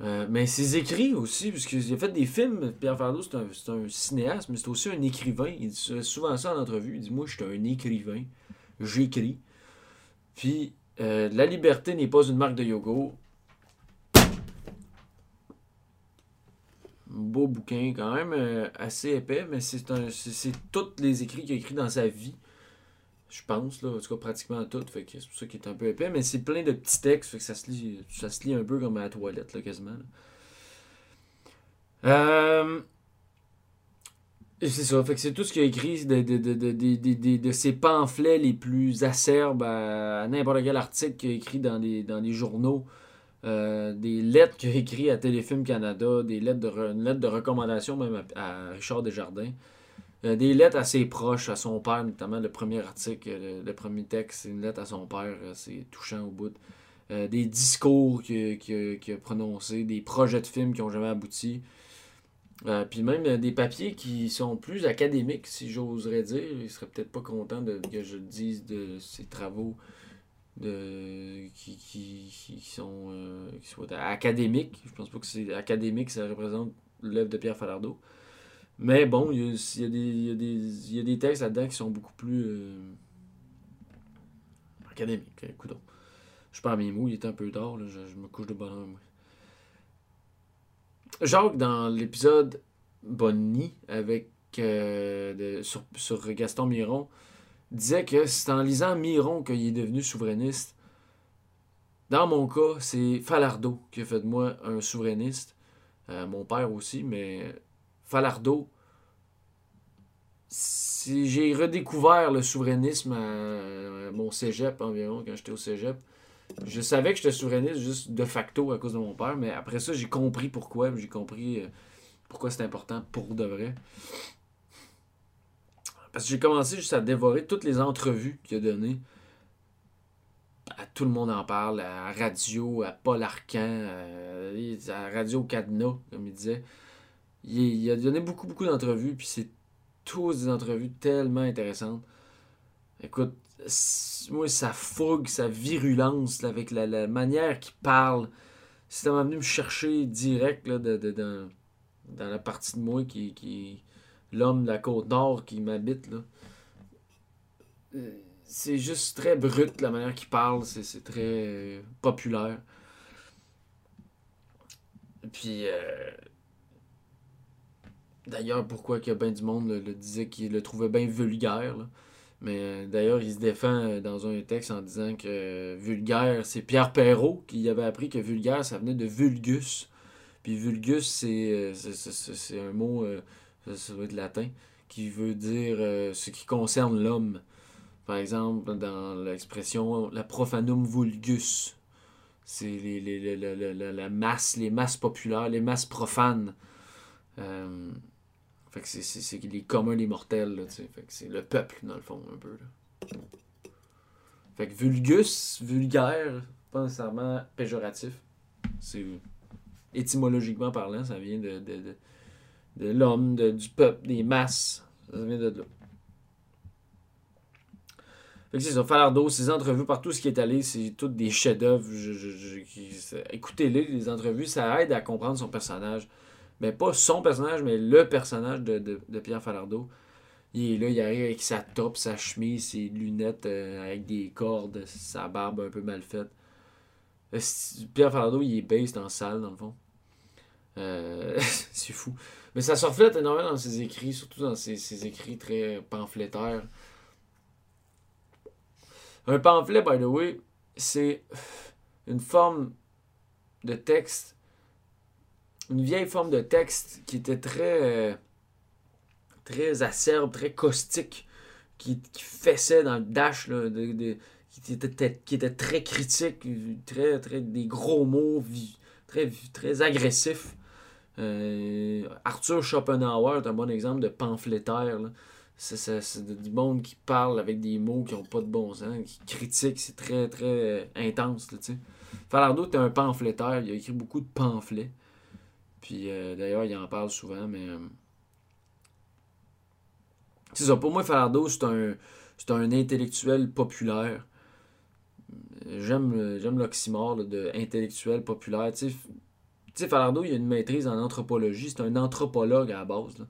Euh, mais ses écrits aussi, puisqu'il a fait des films. Pierre Falardeau, c'est un, un cinéaste, mais c'est aussi un écrivain. Il dit souvent ça en entrevue. Il dit Moi, je suis un écrivain. J'écris. Puis, euh, la liberté n'est pas une marque de yoga. beau bouquin, quand même euh, assez épais, mais c'est c'est tous les écrits qu'il a écrits dans sa vie. Je pense, là, en tout cas pratiquement tout. Fait que c'est pour ça qu'il est un peu épais, mais c'est plein de petits textes, fait que ça se lit, ça se lit un peu comme à la toilette, là, quasiment. Euh, c'est ça, fait que c'est tout ce qu'il a écrit de, de, de, de, ses pamphlets les plus acerbes à, n'importe quel article qu'il a écrit dans les, dans les journaux. Euh, des lettres qu'il a écrites à Téléfilm Canada, des lettres de, re- une lettre de recommandation même à Richard Desjardins, Euh, des lettres ses proches, à son père, notamment le premier article, le, le premier texte, c'est une lettre à son père, euh, c'est touchant au bout. Euh, des discours qu'il a- prononcés, des projets de films qui n'ont jamais abouti. Euh, puis même euh, des papiers qui sont plus académiques, si j'oserais dire. Il serait peut-être pas content de, que je dise de ses travaux de, qui, qui, qui sont, euh, qui soient académiques. Je pense pas que c'est académique, ça représente l'œuvre de Pierre Falardeau. Mais bon, il y y y a des, textes là-dedans qui sont beaucoup plus euh, académiques. Écoute, je perds mes mots, il est un peu là, je, je me couche de bonheur. Moi. Jacques, dans l'épisode Bonnie avec euh, sur, sur Gaston Miron, disait que c'est en lisant Miron qu'il est devenu souverainiste. Dans mon cas, c'est Falardeau qui a fait de moi un souverainiste. Euh, mon père aussi, mais Falardeau, j'ai redécouvert le souverainisme à, mon cégep environ, quand j'étais au cégep. Je savais que j'étais souverainiste juste de facto à cause de mon père, mais après ça, j'ai compris pourquoi. J'ai compris euh, pourquoi c'est important pour de vrai. Parce que j'ai commencé juste à dévorer toutes les entrevues qu'il a données. À tout le monde en parle, à radio, à Paul Arcan, à Radio Cadenas, comme il disait. Il, il a donné beaucoup, beaucoup d'entrevues, puis c'est tous des entrevues tellement intéressantes. Écoute, moi, sa fougue, sa virulence, avec la, manière qu'il parle, c'est tellement venu me chercher direct là, dans, la partie de moi qui, qui l'homme de la côte nord qui m'habite. Euh, C'est juste très brut la manière qu'il parle, c'est très populaire. Puis, euh, d'ailleurs, pourquoi a bien du monde le, le disait qu'il le trouvait bien vulgaire. Mais euh, d'ailleurs, il se défend euh, dans un texte en disant que euh, vulgaire, c'est Pierre Perrault qui avait appris que vulgaire, ça venait de vulgus. Puis vulgus, c'est c'est- un mot, ça, doit être latin, qui veut dire ce qui concerne l'homme. Par exemple, dans l'expression la profanum vulgus, c'est la- masse, les masses populaires, les masses profanes. Fait que c'est les communs des mortels, là. Fait que c'est le peuple, dans le fond, un peu, là. Fait que vulgus, vulgaire, pas nécessairement péjoratif. C'est étymologiquement parlant, ça vient de, de, de, de l'homme, du peuple, des masses. Ça vient de là. Fait que c'est ça, Falardo, ses entrevues, partout ce qui est allé, c'est toutes des chefs-d'œuvre. Écoutez-les, les entrevues, ça aide à comprendre son personnage. Mais pas son personnage, mais le personnage de, de, Pierre Falardeau. Il est là, il arrive avec sa top, sa chemise, ses lunettes euh, avec des cordes, sa barbe un peu mal faite. Euh, Pierre Falardeau, il est based en salle, dans le fond. Euh, <laughs> c'est fou. Mais ça se reflète énormément dans ses écrits, surtout dans ses, écrits très pamphlétaires. Un pamphlet, by the way, c'est une forme de texte, une vieille forme de texte qui était très, euh, très acerbe, très caustique, qui, fessait dans le dash, qui, était, qui était très critique, très, très, des gros mots, très, très agressifs. Euh, Arthur Schopenhauer est un bon exemple de pamphlétaire. C'est du monde qui parle avec des mots qui n'ont pas de bon sens, qui critique, c'est très très euh, intense. Falardeau était un pamphlétaire, il a écrit beaucoup de pamphlets. Puis euh, d'ailleurs, il en parle souvent, mais. c'est ça, pour moi, Falardeau, c'est un, un intellectuel populaire. J'aime, l'oxymore de intellectuel populaire. Tu sais, Falardeau, il a une maîtrise en anthropologie. C'est un anthropologue à la base.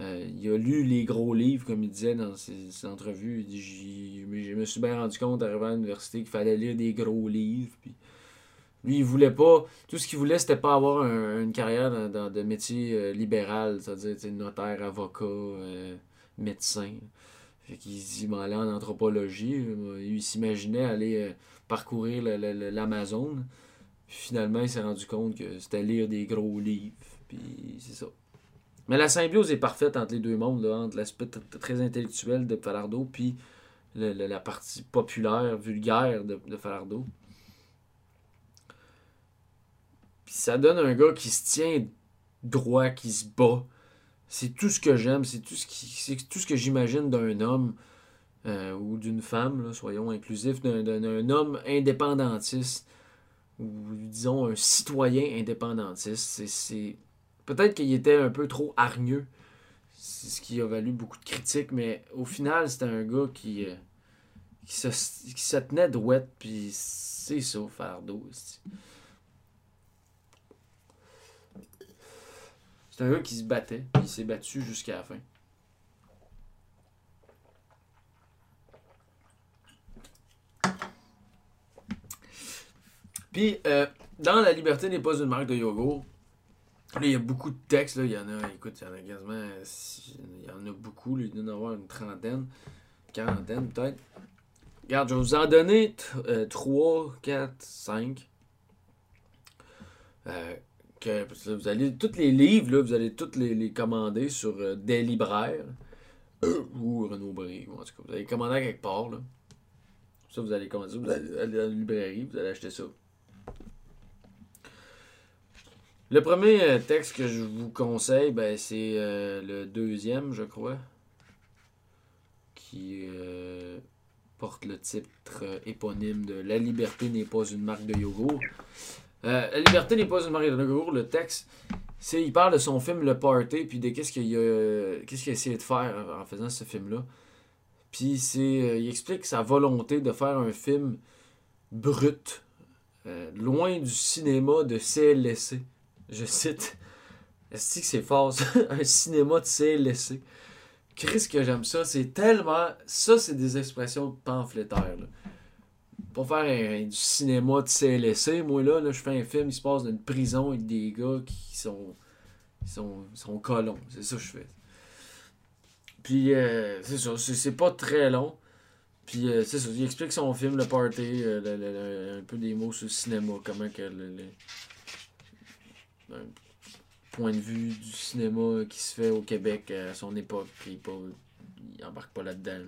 Euh, il a lu les gros livres, comme il disait dans ses, entrevues. je me suis bien rendu compte, arrivant à l'université, qu'il fallait lire des gros livres. Lui, il voulait pas. Tout ce qu'il voulait, c'était pas avoir une carrière dans, de métier euh, libéral, c'est-à-dire notaire, avocat, euh, médecin. Fait qu'il dit, en anthropologie. Il s'imaginait aller parcourir l'Amazon. Finalement, il s'est rendu compte que c'était lire des gros livres. Puis c'est ça. Mais la symbiose est parfaite entre les deux mondes, entre l'aspect très intellectuel de Falardeau puis la partie populaire, vulgaire de, de Falardeau. Puis ça donne un gars qui se tient droit, qui se bat. C'est tout ce que j'aime, c'est tout ce qui c'est tout ce que j'imagine d'un homme euh, ou d'une femme, soyons inclusifs, d'un homme indépendantiste ou disons un citoyen indépendantiste. C'est Peut-être qu'il était un peu trop hargneux. C'est ce qui a valu beaucoup de critiques, mais au final, c'était un gars qui, euh, qui, se, tenait douette, puis c'est ça, fardeau. C'est un gars qui se battait, puis il s'est battu jusqu'à la fin. Puis, euh, dans La liberté n'est pas une marque de yogourt, il y a beaucoup de textes, là. il y en a, écoute, il y en a quasiment, il y en a beaucoup, il doit y en avoir une trentaine, quarantaine peut-être. Regarde, je vais vous en donner 3, 4, 5. Vous allez, tous les livres, là, vous allez tous les, commander sur euh, des libraires ou Renaud Bré, en tout cas, vous allez commander quelque part. Là. Ça, vous allez commander, vous allez aller dans la librairie, vous allez acheter ça. Le premier euh, texte que je vous conseille, ben, c'est euh, le deuxième, je crois, qui euh, porte le titre éponyme de La liberté n'est pas une marque de yogourt. La liberté n'est pas une marque de yogourt, le texte, il parle de son film Le Party, puis de qu'est-ce qu'il a, qu'est-ce qu'il a essayé de faire en faisant ce film-là. Puis c'est, il explique sa volonté de faire un film brut, loin du cinéma de CLSC je cite, est-ce que c'est fort, <laughs> un cinéma de CLSC. Chris que j'aime ça, c'est tellement... Ça, c'est des expressions pamphlétaires. Pour faire du cinéma de CLSC, moi là, là je fais un film, il se passe dans une prison avec des gars qui sont, sont, sont colons. C'est ça que je fais. Puis, euh, c'est ça, c'est pas très long. Puis, euh, c'est ça, il explique son film, le party, euh, un peu des mots sur le cinéma, comment que le point de vue du cinéma qui se fait au Québec à son époque, pas, il embarque pas là-dedans.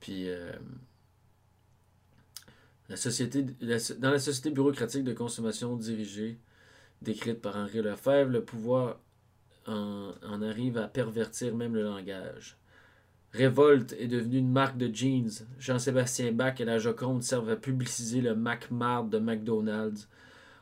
puis euh, dans la société bureaucratique de consommation dirigée, décrite par Henri Lefebvre, le pouvoir en, en arrive à pervertir même le langage. Révolte est devenue une marque de jeans. Jean-Sébastien Bach et la Joconde servent à publiciser le MacMart de McDonald's.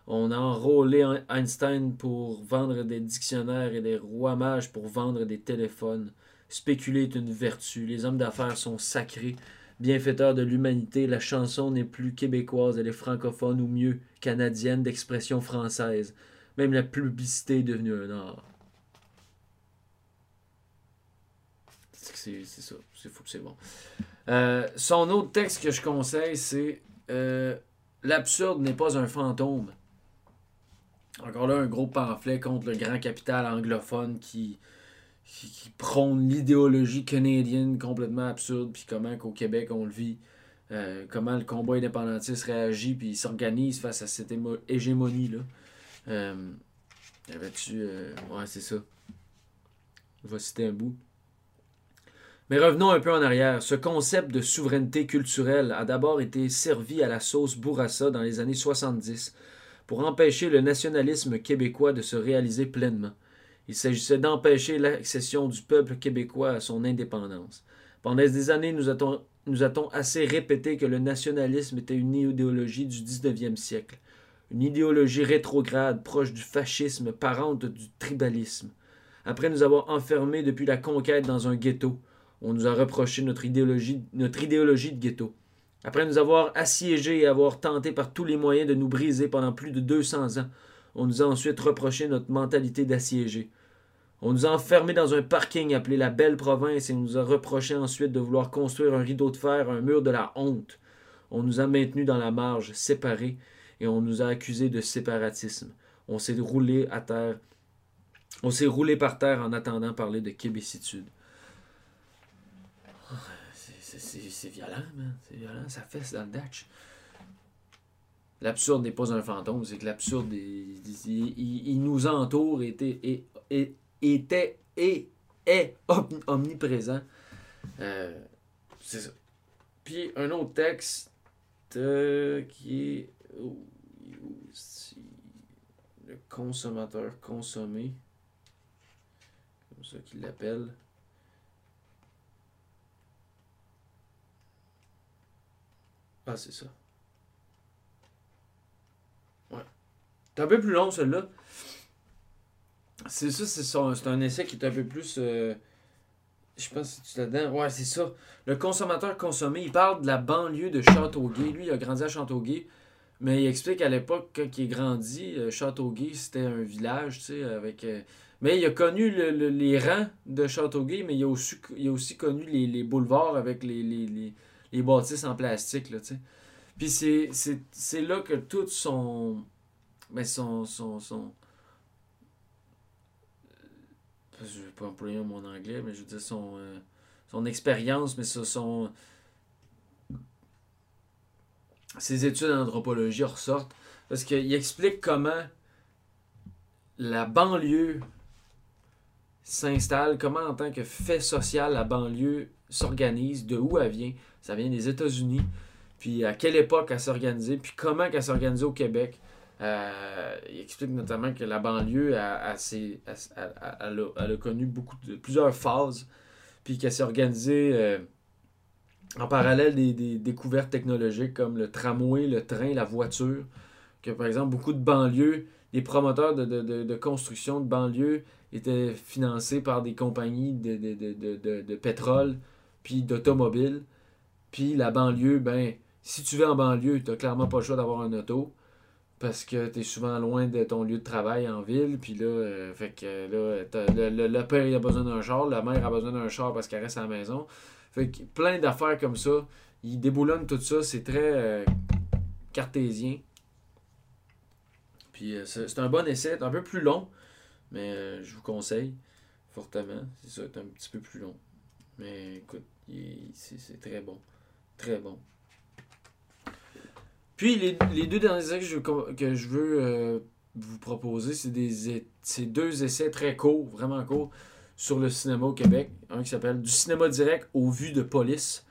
On a enrôlé Einstein pour vendre des dictionnaires et des rois mages pour vendre des téléphones. Spéculer est une vertu. Les hommes d'affaires sont sacrés. Bienfaiteurs de l'humanité, la chanson n'est plus québécoise, elle est francophone ou mieux canadienne d'expression française. Même la publicité est devenue un art. C'est ça, c'est fou, c'est bon. Euh, son autre texte que je conseille, c'est euh, L'absurde n'est pas un fantôme. Encore là, un gros pamphlet contre le grand capital anglophone qui, qui, prône l'idéologie canadienne complètement absurde, puis comment qu'au Québec on le vit, euh, comment le combat indépendantiste réagit, puis s'organise face à cette hégémonie-là. Euh, tu euh, ouais, c'est ça. Je vais citer un bout. Mais revenons un peu en arrière. Ce concept de souveraineté culturelle a d'abord été servi à la sauce Bourassa dans les années 70 pour empêcher le nationalisme québécois de se réaliser pleinement. Il s'agissait d'empêcher l'accession du peuple québécois à son indépendance. Pendant des années, nous a-t-on, assez répété que le nationalisme était une idéologie du 19e siècle, une idéologie rétrograde proche du fascisme, parente du tribalisme. Après nous avoir enfermés depuis la conquête dans un ghetto, on nous a reproché notre idéologie, notre idéologie de ghetto. Après nous avoir assiégés et avoir tenté par tous les moyens de nous briser pendant plus de 200 ans, on nous a ensuite reproché notre mentalité d'assiégés. On nous a enfermés dans un parking appelé la Belle Province et on nous a reproché ensuite de vouloir construire un rideau de fer, un mur de la honte. On nous a maintenus dans la marge, séparés, et on nous a accusés de séparatisme. On s'est roulé à terre. On s'est roulé par terre en attendant parler de québécitude c'est violent, man. C'est violent, ça fesse dans le Dutch. L'absurde n'est pas un fantôme, c'est que l'absurde, il, nous entoure, et, était et est omniprésent. Euh, c'est ça. Puis un autre texte euh, qui est le consommateur consommé, comme ça qu'il l'appelle. Ah, c'est ça. Ouais. C'est un peu plus long, celui-là. C'est ça, c'est un essai qui est un peu plus. Euh, je pense que tu là-dedans. Ouais, c'est ça. Le consommateur consommé, il parle de la banlieue de Châteauguay. Lui, il a grandi à Châteauguay. Mais il explique à l'époque, quand il est grandi, euh, Châteauguay, c'était un village, tu sais, avec. Euh, mais il a connu les rangs de Châteauguay, mais il a aussi, il a aussi connu les, boulevards avec les, les bâtisses en plastique, là, tu sais. Puis c'est là que tout son... Ben, son... son, je vais pas employer mon anglais, mais je veux dire son, euh, son expérience, mais son... Ses études en anthropologie ressortent. Parce qu'il explique comment la banlieue s'installe, comment en tant que fait social la banlieue s'organise, de où elle vient. Ça vient des États-Unis. Puis à quelle époque elle s'est organisée, puis comment elle s'est organisée au Québec. Euh, il explique notamment que la banlieue a, connu plusieurs phases, puis qu'elle s'est organisée euh, en parallèle des, découvertes technologiques comme le tramway, le train, la voiture. Que par exemple, beaucoup de banlieues, les promoteurs de, de construction de banlieues étaient financés par des compagnies de, pétrole puis d'automobiles. Puis la banlieue, ben, si tu vas en banlieue, tu n'as clairement pas le choix d'avoir un auto parce que tu es souvent loin de ton lieu de travail en ville. Puis là, euh, fait que là, le, père a besoin d'un char, la mère a besoin d'un char parce qu'elle reste à la maison. Fait que plein d'affaires comme ça. Il déboulonne tout ça. C'est très euh, cartésien. Puis euh, c'est un bon essai. C'est un peu plus long. Mais je vous conseille fortement. C'est ça, c'est un petit peu plus long. Mais écoute, c'est très bon. Très bon. Puis les, deux derniers essais que je, veux euh, vous proposer, c'est des deux essais très courts, vraiment courts, sur le cinéma au Québec. Un qui s'appelle Du cinéma direct aux vues de police.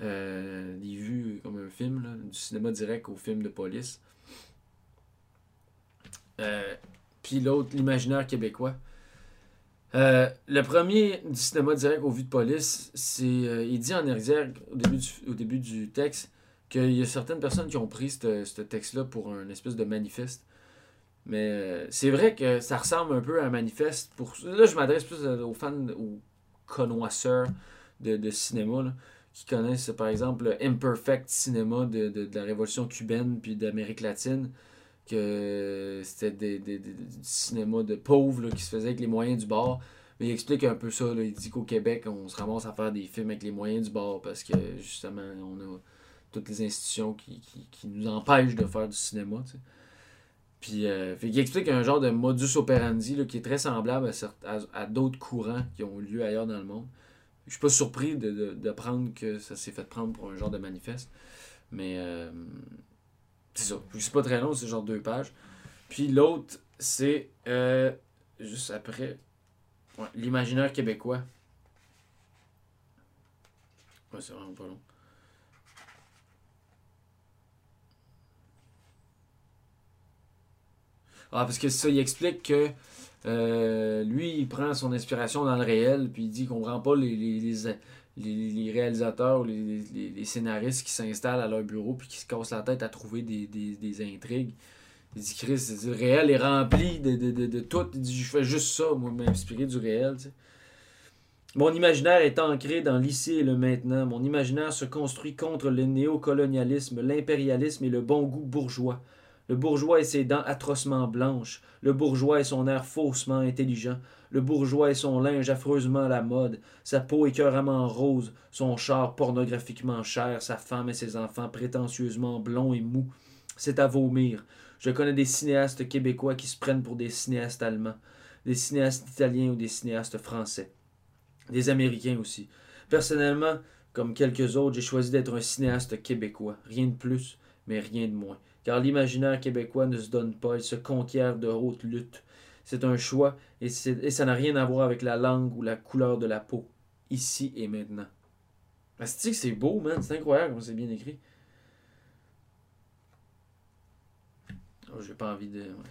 Euh, des vues comme un film, là, du cinéma direct aux films de police. Euh, puis l'autre, l'imaginaire québécois. Le premier du cinéma direct au vu de police, c'est il dit en exergue au début du, au début du texte qu'il y a certaines personnes qui ont pris ce texte-là pour un espèce de manifeste. Mais euh, c'est vrai que ça ressemble un peu à un manifeste. Pour... Là, je m'adresse plus aux fans, aux connoisseurs de, de cinéma, là, qui connaissent par exemple le Imperfect Cinéma de, de, la Révolution cubaine puis d'Amérique latine que c'était des, des, de pauvres là, qui se faisait avec les moyens du bord. Mais il explique un peu ça. Là. Il dit qu'au Québec, on se ramasse à faire des films avec les moyens du bord parce que justement, on a toutes les institutions qui, qui, qui nous empêchent de faire du cinéma. tu sais. Puis euh, fait qu'il explique un genre de modus operandi là, qui est très semblable à, à, d'autres courants qui ont eu lieu ailleurs dans le monde. Je suis pas surpris de, de, de prendre que ça s'est fait prendre pour un genre de manifeste. Mais euh, c'est ça. C'est pas très long, c'est genre deux pages. Puis l'autre, c'est euh, juste après ouais, l'imaginaire québécois. Ouais, c'est vraiment pas long. Ah, parce que ça, il explique que euh, lui, il prend son inspiration dans le réel, puis il dit qu'on comprend pas les, réalisateurs les, scénaristes qui s'installent à leur bureau puis qui se cassent la tête à trouver des, intrigues. Il dit, Chris, le réel est rempli de, tout. Il dit, je fais juste ça, moi, m'inspirer du réel. Mon imaginaire est ancré dans l'ici et le maintenant. Mon imaginaire se construit contre le néocolonialisme, l'impérialisme et le bon goût bourgeois. Le bourgeois et ses dents atrocement blanches, le bourgeois et son air faussement intelligent, le bourgeois et son linge affreusement à la mode, sa peau écœuramment rose, son char pornographiquement cher, sa femme et ses enfants prétentieusement blonds et mous. C'est à vomir. Je connais des cinéastes québécois qui se prennent pour des cinéastes allemands, des cinéastes italiens ou des cinéastes français, des Américains aussi. Personnellement, comme quelques autres, j'ai choisi d'être un cinéaste québécois. Rien de plus, mais rien de moins. Car l'imaginaire québécois ne se donne pas, il se conquiert de haute lutte. C'est un choix et, ça n'a rien à voir avec la langue ou la couleur de la peau. Ici et maintenant. C'est beau, man. C'est incroyable comme c'est bien écrit. Oh, j'ai pas envie de. En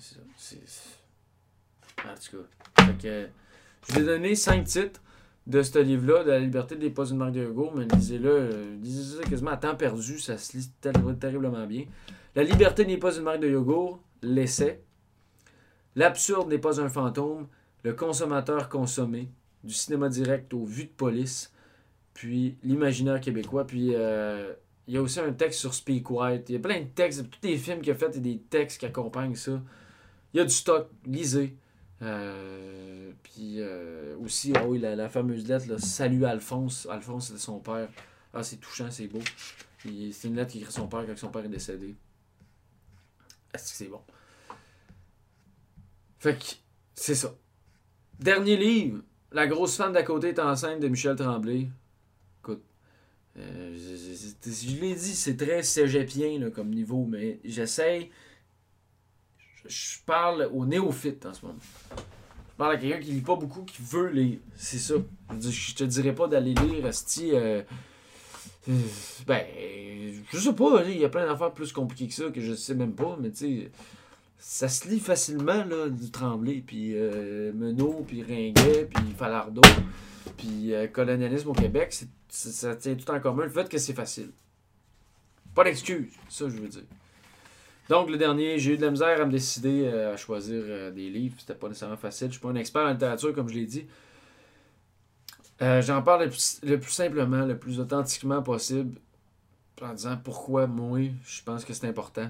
tout cas. Je vous ai donné 5 titres de ce livre-là, de La liberté n'est pas une marque de Hugo, mais lisez-le. euh, lisez ça quasiment à temps perdu. Ça se lit ter- terriblement bien. La liberté n'est pas une marque de yogourt. L'essai. L'absurde n'est pas un fantôme. Le consommateur consommé. Du cinéma direct aux vues de police. Puis l'imaginaire québécois. Puis euh, il y a aussi un texte sur Speak White. Il y a plein de textes. Tous les films qu'il a fait, a des textes qui accompagnent ça. Il y a du stock. Lisez. Euh, puis euh, aussi, oui, la, la fameuse lettre, Salut Alphonse. Alphonse, c'était son père. Ah, c'est touchant, c'est beau. C'est une lettre qu'il écrit à son père quand son père est décédé. C'est bon? Fait que, c'est ça. Dernier livre, La grosse femme d'à côté est enceinte de Michel Tremblay. Écoute, euh, je, l'ai dit, c'est très cégepien comme niveau, mais j'essaye. Je, parle aux néophytes en ce moment. Je parle à quelqu'un qui lit pas beaucoup, qui veut lire. C'est ça. Je, te dirais pas d'aller lire, Asti. euh, ben, je sais pas, il y a plein d'affaires plus compliquées que ça que je sais même pas, mais tu sais, ça se lit facilement, là, du Tremblay, puis euh, Menot, puis Ringuet, puis Falardeau, puis euh, colonialisme au Québec, ça tient tout en commun le fait que c'est facile. Pas d'excuse, ça je veux dire. Donc, le dernier, j'ai eu de la misère à me décider euh, à choisir des livres. C'était pas nécessairement facile. Je suis pas un expert en littérature, comme je l'ai dit. Euh, J'en parle le plus, le plus simplement, le plus authentiquement possible, en disant pourquoi moi, je pense que c'est important.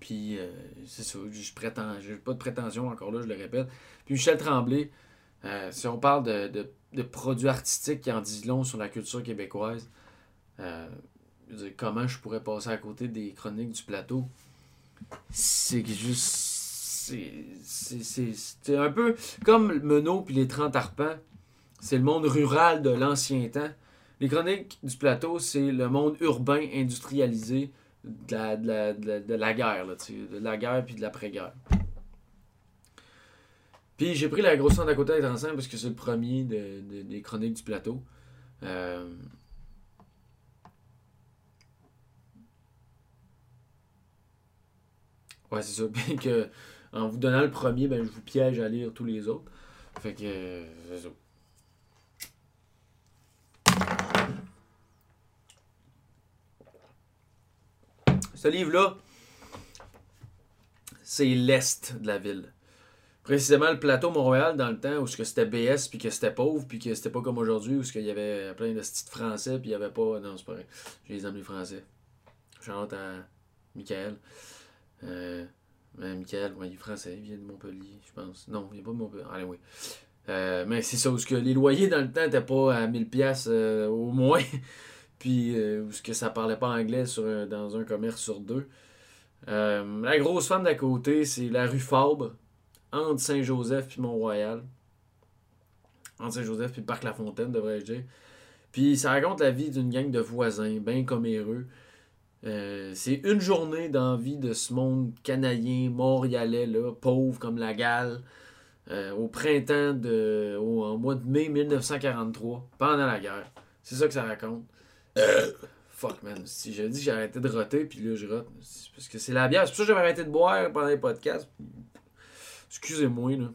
Puis, euh, c'est ça, je prétends, j'ai pas de prétention encore là, je le répète. Puis, Michel Tremblay, euh, si on parle de, de, produits artistiques qui en disent long sur la culture québécoise, euh, comment je pourrais passer à côté des chroniques du plateau? C'est juste. c'est un peu comme Menot puis les 30 arpents. C'est le monde rural de l'ancien temps. Les chroniques du plateau, c'est le monde urbain industrialisé de la, de la, de la, guerre, de la guerre puis de l'après-guerre. Puis j'ai pris la grosse d'à côté d'être enceinte parce que c'est le premier de- de- des chroniques du plateau. Euh, Ouais, c'est ça. <laughs> Puis que, en vous donnant le premier, ben, je vous piège à lire tous les autres. Fait que. euh. Ce livre-là, c'est l'est de la ville. Précisément le plateau Montréal dans le temps où ce que c'était BS puis que c'était pauvre puis que c'était pas comme aujourd'hui où ce qu'il y avait plein de styles français puis il y avait pas non c'est pas vrai. J'ai les amis français. Chante à Michael. Euh, Michael ouais, il est français il vient de Montpellier je pense. Non il est pas de Montpellier. Allez oui. Euh, mais c'est ça où ce que les loyers dans le temps étaient pas à 1000 pièces au moins puis euh, ce que ça parlait pas anglais dans un commerce sur deux Euh, la grosse femme d'à côté c'est la rue Fabre entre Saint-Joseph puis Mont-Royal. Entre Saint-Joseph puis le Parc La Fontaine, devrais-je dire. Puis ça raconte la vie d'une gang de voisins, bien comméreux. Euh, c'est une journée dans la vie de ce monde canadien, montréalais, là, pauvre comme la gale, euh, au printemps de. Au, en mois de mai 1943, pendant la guerre. C'est ça que ça raconte. Euh, fuck, man. Si j'ai dit que arrêté de roter, puis là, je rote. Parce que c'est la bière. C'est pour ça que j'avais arrêté de boire pendant les podcasts. Excusez-moi, là.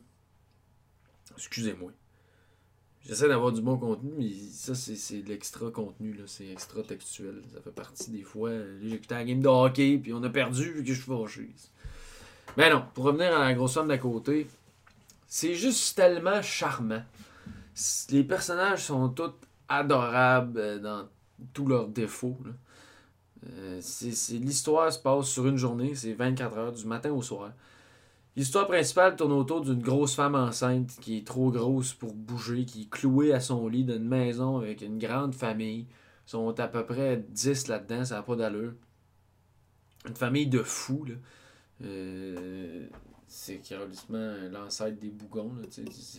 Excusez-moi. J'essaie d'avoir du bon contenu, mais ça, c'est, de l'extra contenu, là. C'est extra textuel. Ça fait partie des fois. euh, J'ai écouté la game de hockey, puis on a perdu, puis que je suis fâché. Mais non, pour revenir à la grosse femme d'à côté, c'est juste tellement charmant. Les personnages sont tous adorables euh, dans tous leurs défauts. Euh, l'histoire se passe sur une journée, c'est 24 heures, du matin au soir. L'histoire principale tourne autour d'une grosse femme enceinte qui est trop grosse pour bouger, qui est clouée à son lit d'une maison avec une grande famille. Ils sont à peu près 10 là-dedans, ça n'a pas d'allure. Une famille de fous, là. Euh, c'est carrément l'ancêtre des bougons,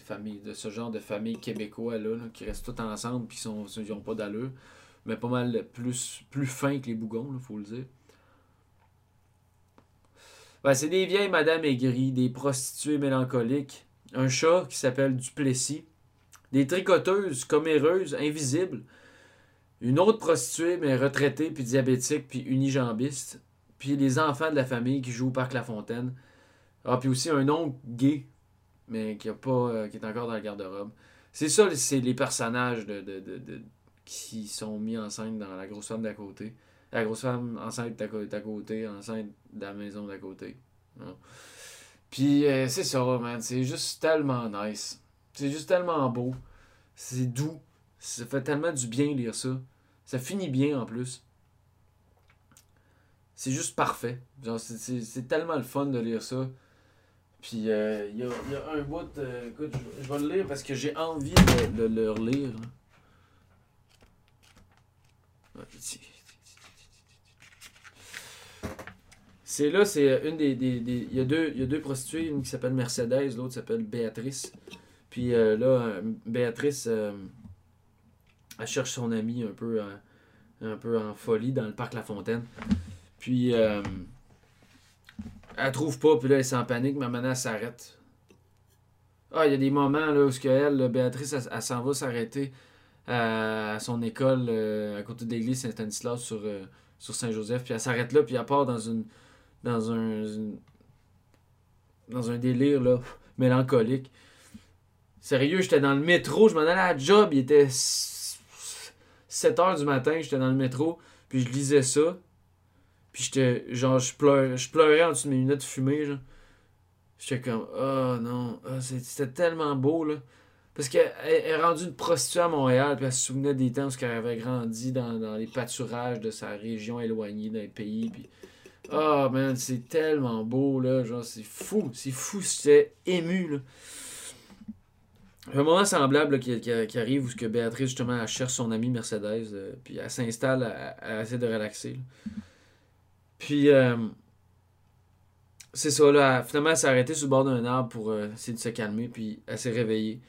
familles, de ce genre de famille québécois là, qui restent toutes ensemble puis qui sont, ils ont pas d'allure. Mais pas mal plus, plus fins que les bougons, il faut le dire. Ben, c'est des vieilles madames aigries, des prostituées mélancoliques, un chat qui s'appelle Duplessis, des tricoteuses comméreuses, invisibles, une autre prostituée, mais retraitée, puis diabétique, puis unijambiste, puis les enfants de la famille qui jouent au Parc La Fontaine. Ah, puis aussi un oncle gay, mais qui, a pas, euh, qui est encore dans le garde-robe. C'est ça, c'est les personnages de- qui sont mis en scène dans La grosse femme d'à côté. La grosse femme enceinte d'à côté, enceinte de la maison d'à côté. Hein. Puis euh, c'est ça, man. C'est juste tellement nice. C'est juste tellement beau. C'est doux. Ça fait tellement du bien lire ça. Ça finit bien en plus. C'est juste parfait. C'est- tellement le fun de lire ça. Puis euh, il y, a, y a un bout. euh, écoute, je, vais le lire parce que j'ai envie de, le relire. là. C'est là, c'est une des. des- Il y, a deux- il y deux prostituées, une qui s'appelle Mercedes, l'autre s'appelle Béatrice. Puis euh, là, Béatrice, euh, elle cherche son amie un peu, euh, un peu en folie dans le parc La Fontaine. Puis euh, elle trouve pas, puis là, elle est en panique, mais maintenant, elle s'arrête. Ah, il y a des moments là, où elle, Béatrice, elle, elle s'en va s'arrêter à, son école euh, à côté de l'église Saint-Stanislas sur, euh, sur Saint-Joseph. Puis elle s'arrête là, puis elle part dans une dans un dans un délire là, mélancolique. Sérieux, j'étais dans le métro, je m'en allais à la job, il était 7 heures du matin, j'étais dans le métro, puis je lisais ça. Puis j'étais genre je pleurais, je pleurais en dessous de mes lunettes fumées. J'étais comme oh non, ah, c'était tellement beau là. Parce qu'elle elle est rendue une prostituée à Montréal, puis elle se souvenait des temps où elle avait grandi dans, dans les pâturages de sa région éloignée d'un pays. Puis, oh man, c'est tellement beau, là. Genre, c'est fou, c'est fou, c'était ému, là. Un moment semblable qui, qui- arrive où que Béatrice, justement, elle cherche son amie Mercedes, euh, puis elle s'installe, elle, essaie de relaxer. Puis, euh, c'est ça, là. finalement, elle s'est arrêtée sur le bord d'un arbre pour euh, essayer de se calmer, puis elle s'est réveillée.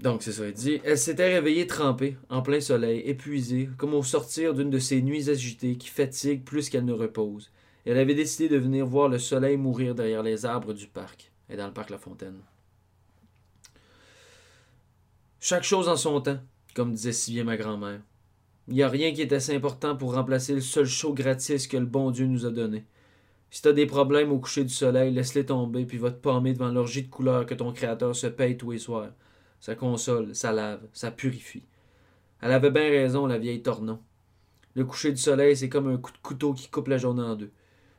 Donc, c'est ça, il dit Elle s'était réveillée trempée, en plein soleil, épuisée, comme au sortir d'une de ces nuits agitées qui fatiguent plus qu'elle ne repose. Elle avait décidé de venir voir le soleil mourir derrière les arbres du parc, et dans le parc La Fontaine. Chaque chose en son temps, comme disait si bien ma grand-mère. Il n'y a rien qui est assez important pour remplacer le seul show gratis que le bon Dieu nous a donné. Si t'as des problèmes au coucher du soleil, laisse-les tomber, puis va te palmer devant l'orgie de couleurs que ton créateur se paye tous les soirs. Ça console, ça lave, ça purifie. Elle avait bien raison, la vieille Tornon. Le coucher du soleil, c'est comme un coup de couteau qui coupe la journée en deux.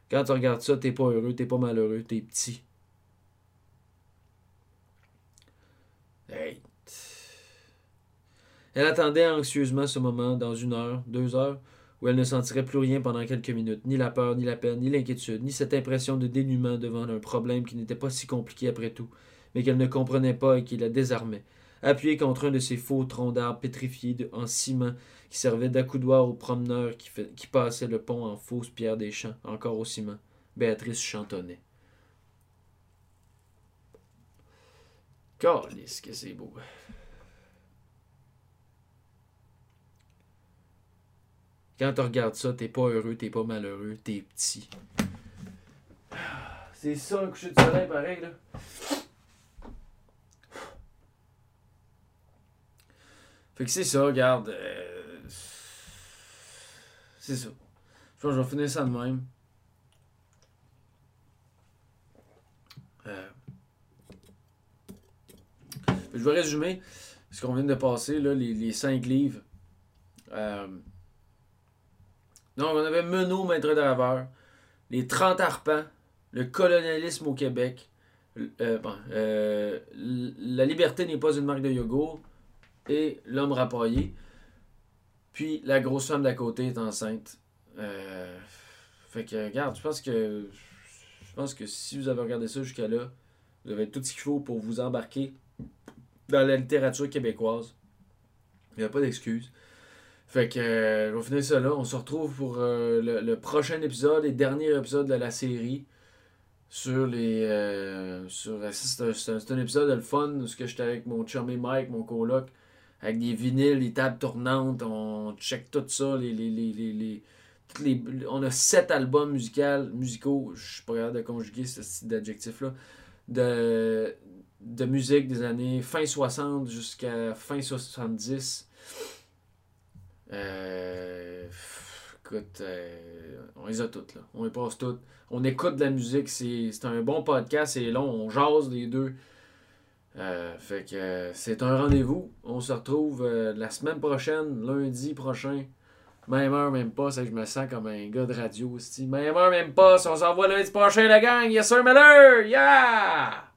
Quand tu regardes ça, t'es pas heureux, t'es pas malheureux, t'es petit. Hey. Elle attendait anxieusement ce moment, dans une heure, deux heures, où elle ne sentirait plus rien pendant quelques minutes, ni la peur, ni la peine, ni l'inquiétude, ni cette impression de dénuement devant un problème qui n'était pas si compliqué après tout, mais qu'elle ne comprenait pas et qui la désarmait. Appuyée contre un de ces faux troncs d'arbres pétrifiés en ciment qui servaient d'accoudoir aux promeneurs qui, passaient le pont en fausse pierre des champs, encore au ciment, Béatrice chantonnait. Calice que c'est beau. Quand tu regardes ça, t'es pas heureux, t'es pas malheureux, t'es petit. C'est ça un coucher de soleil pareil, là. Fait que c'est ça, regarde. euh, C'est ça. Je pense que je vais finir ça de même. Euh, Je vais résumer ce qu'on vient de passer, là, les, les cinq livres. Euh, Donc, on avait Menot, maître draveur, les 30 arpents, le colonialisme au Québec, la liberté n'est pas une marque de yogourt, et l'homme rapaillé. Puis la grosse femme d'à côté est enceinte. Euh, fait que, regarde, je pense que je pense que si vous avez regardé ça jusqu'à là, vous avez tout ce qu'il faut pour vous embarquer dans la littérature québécoise. Il n'y a pas d'excuse. Fait que euh, vais finir ça là. On se retrouve pour euh, le, prochain épisode et dernier épisode de la série sur les. euh, sur, c'est, un, un- épisode de le fun où j'étais avec mon chummy Mike, mon coloc, avec des vinyles, les tables tournantes, on check tout ça, les. les, les, les, les- on a sept albums musicaux, je suis pas capable de conjuguer ce style d'adjectif-là, de, de musique des années fin 60 jusqu'à fin 70. Euh, écoute, euh, on les a toutes, là. On les passe toutes. On écoute de la musique, c'est un bon podcast, c'est long, on jase les deux. Euh, fait que euh, c'est un rendez-vous. On se retrouve euh, la semaine prochaine, lundi prochain. Même heure, même pas, que je me sens comme un gars de radio. c'ti. Même heure, même pas, on s'envoie lundi prochain, la gang. Yes, sir, Miller! Yeah!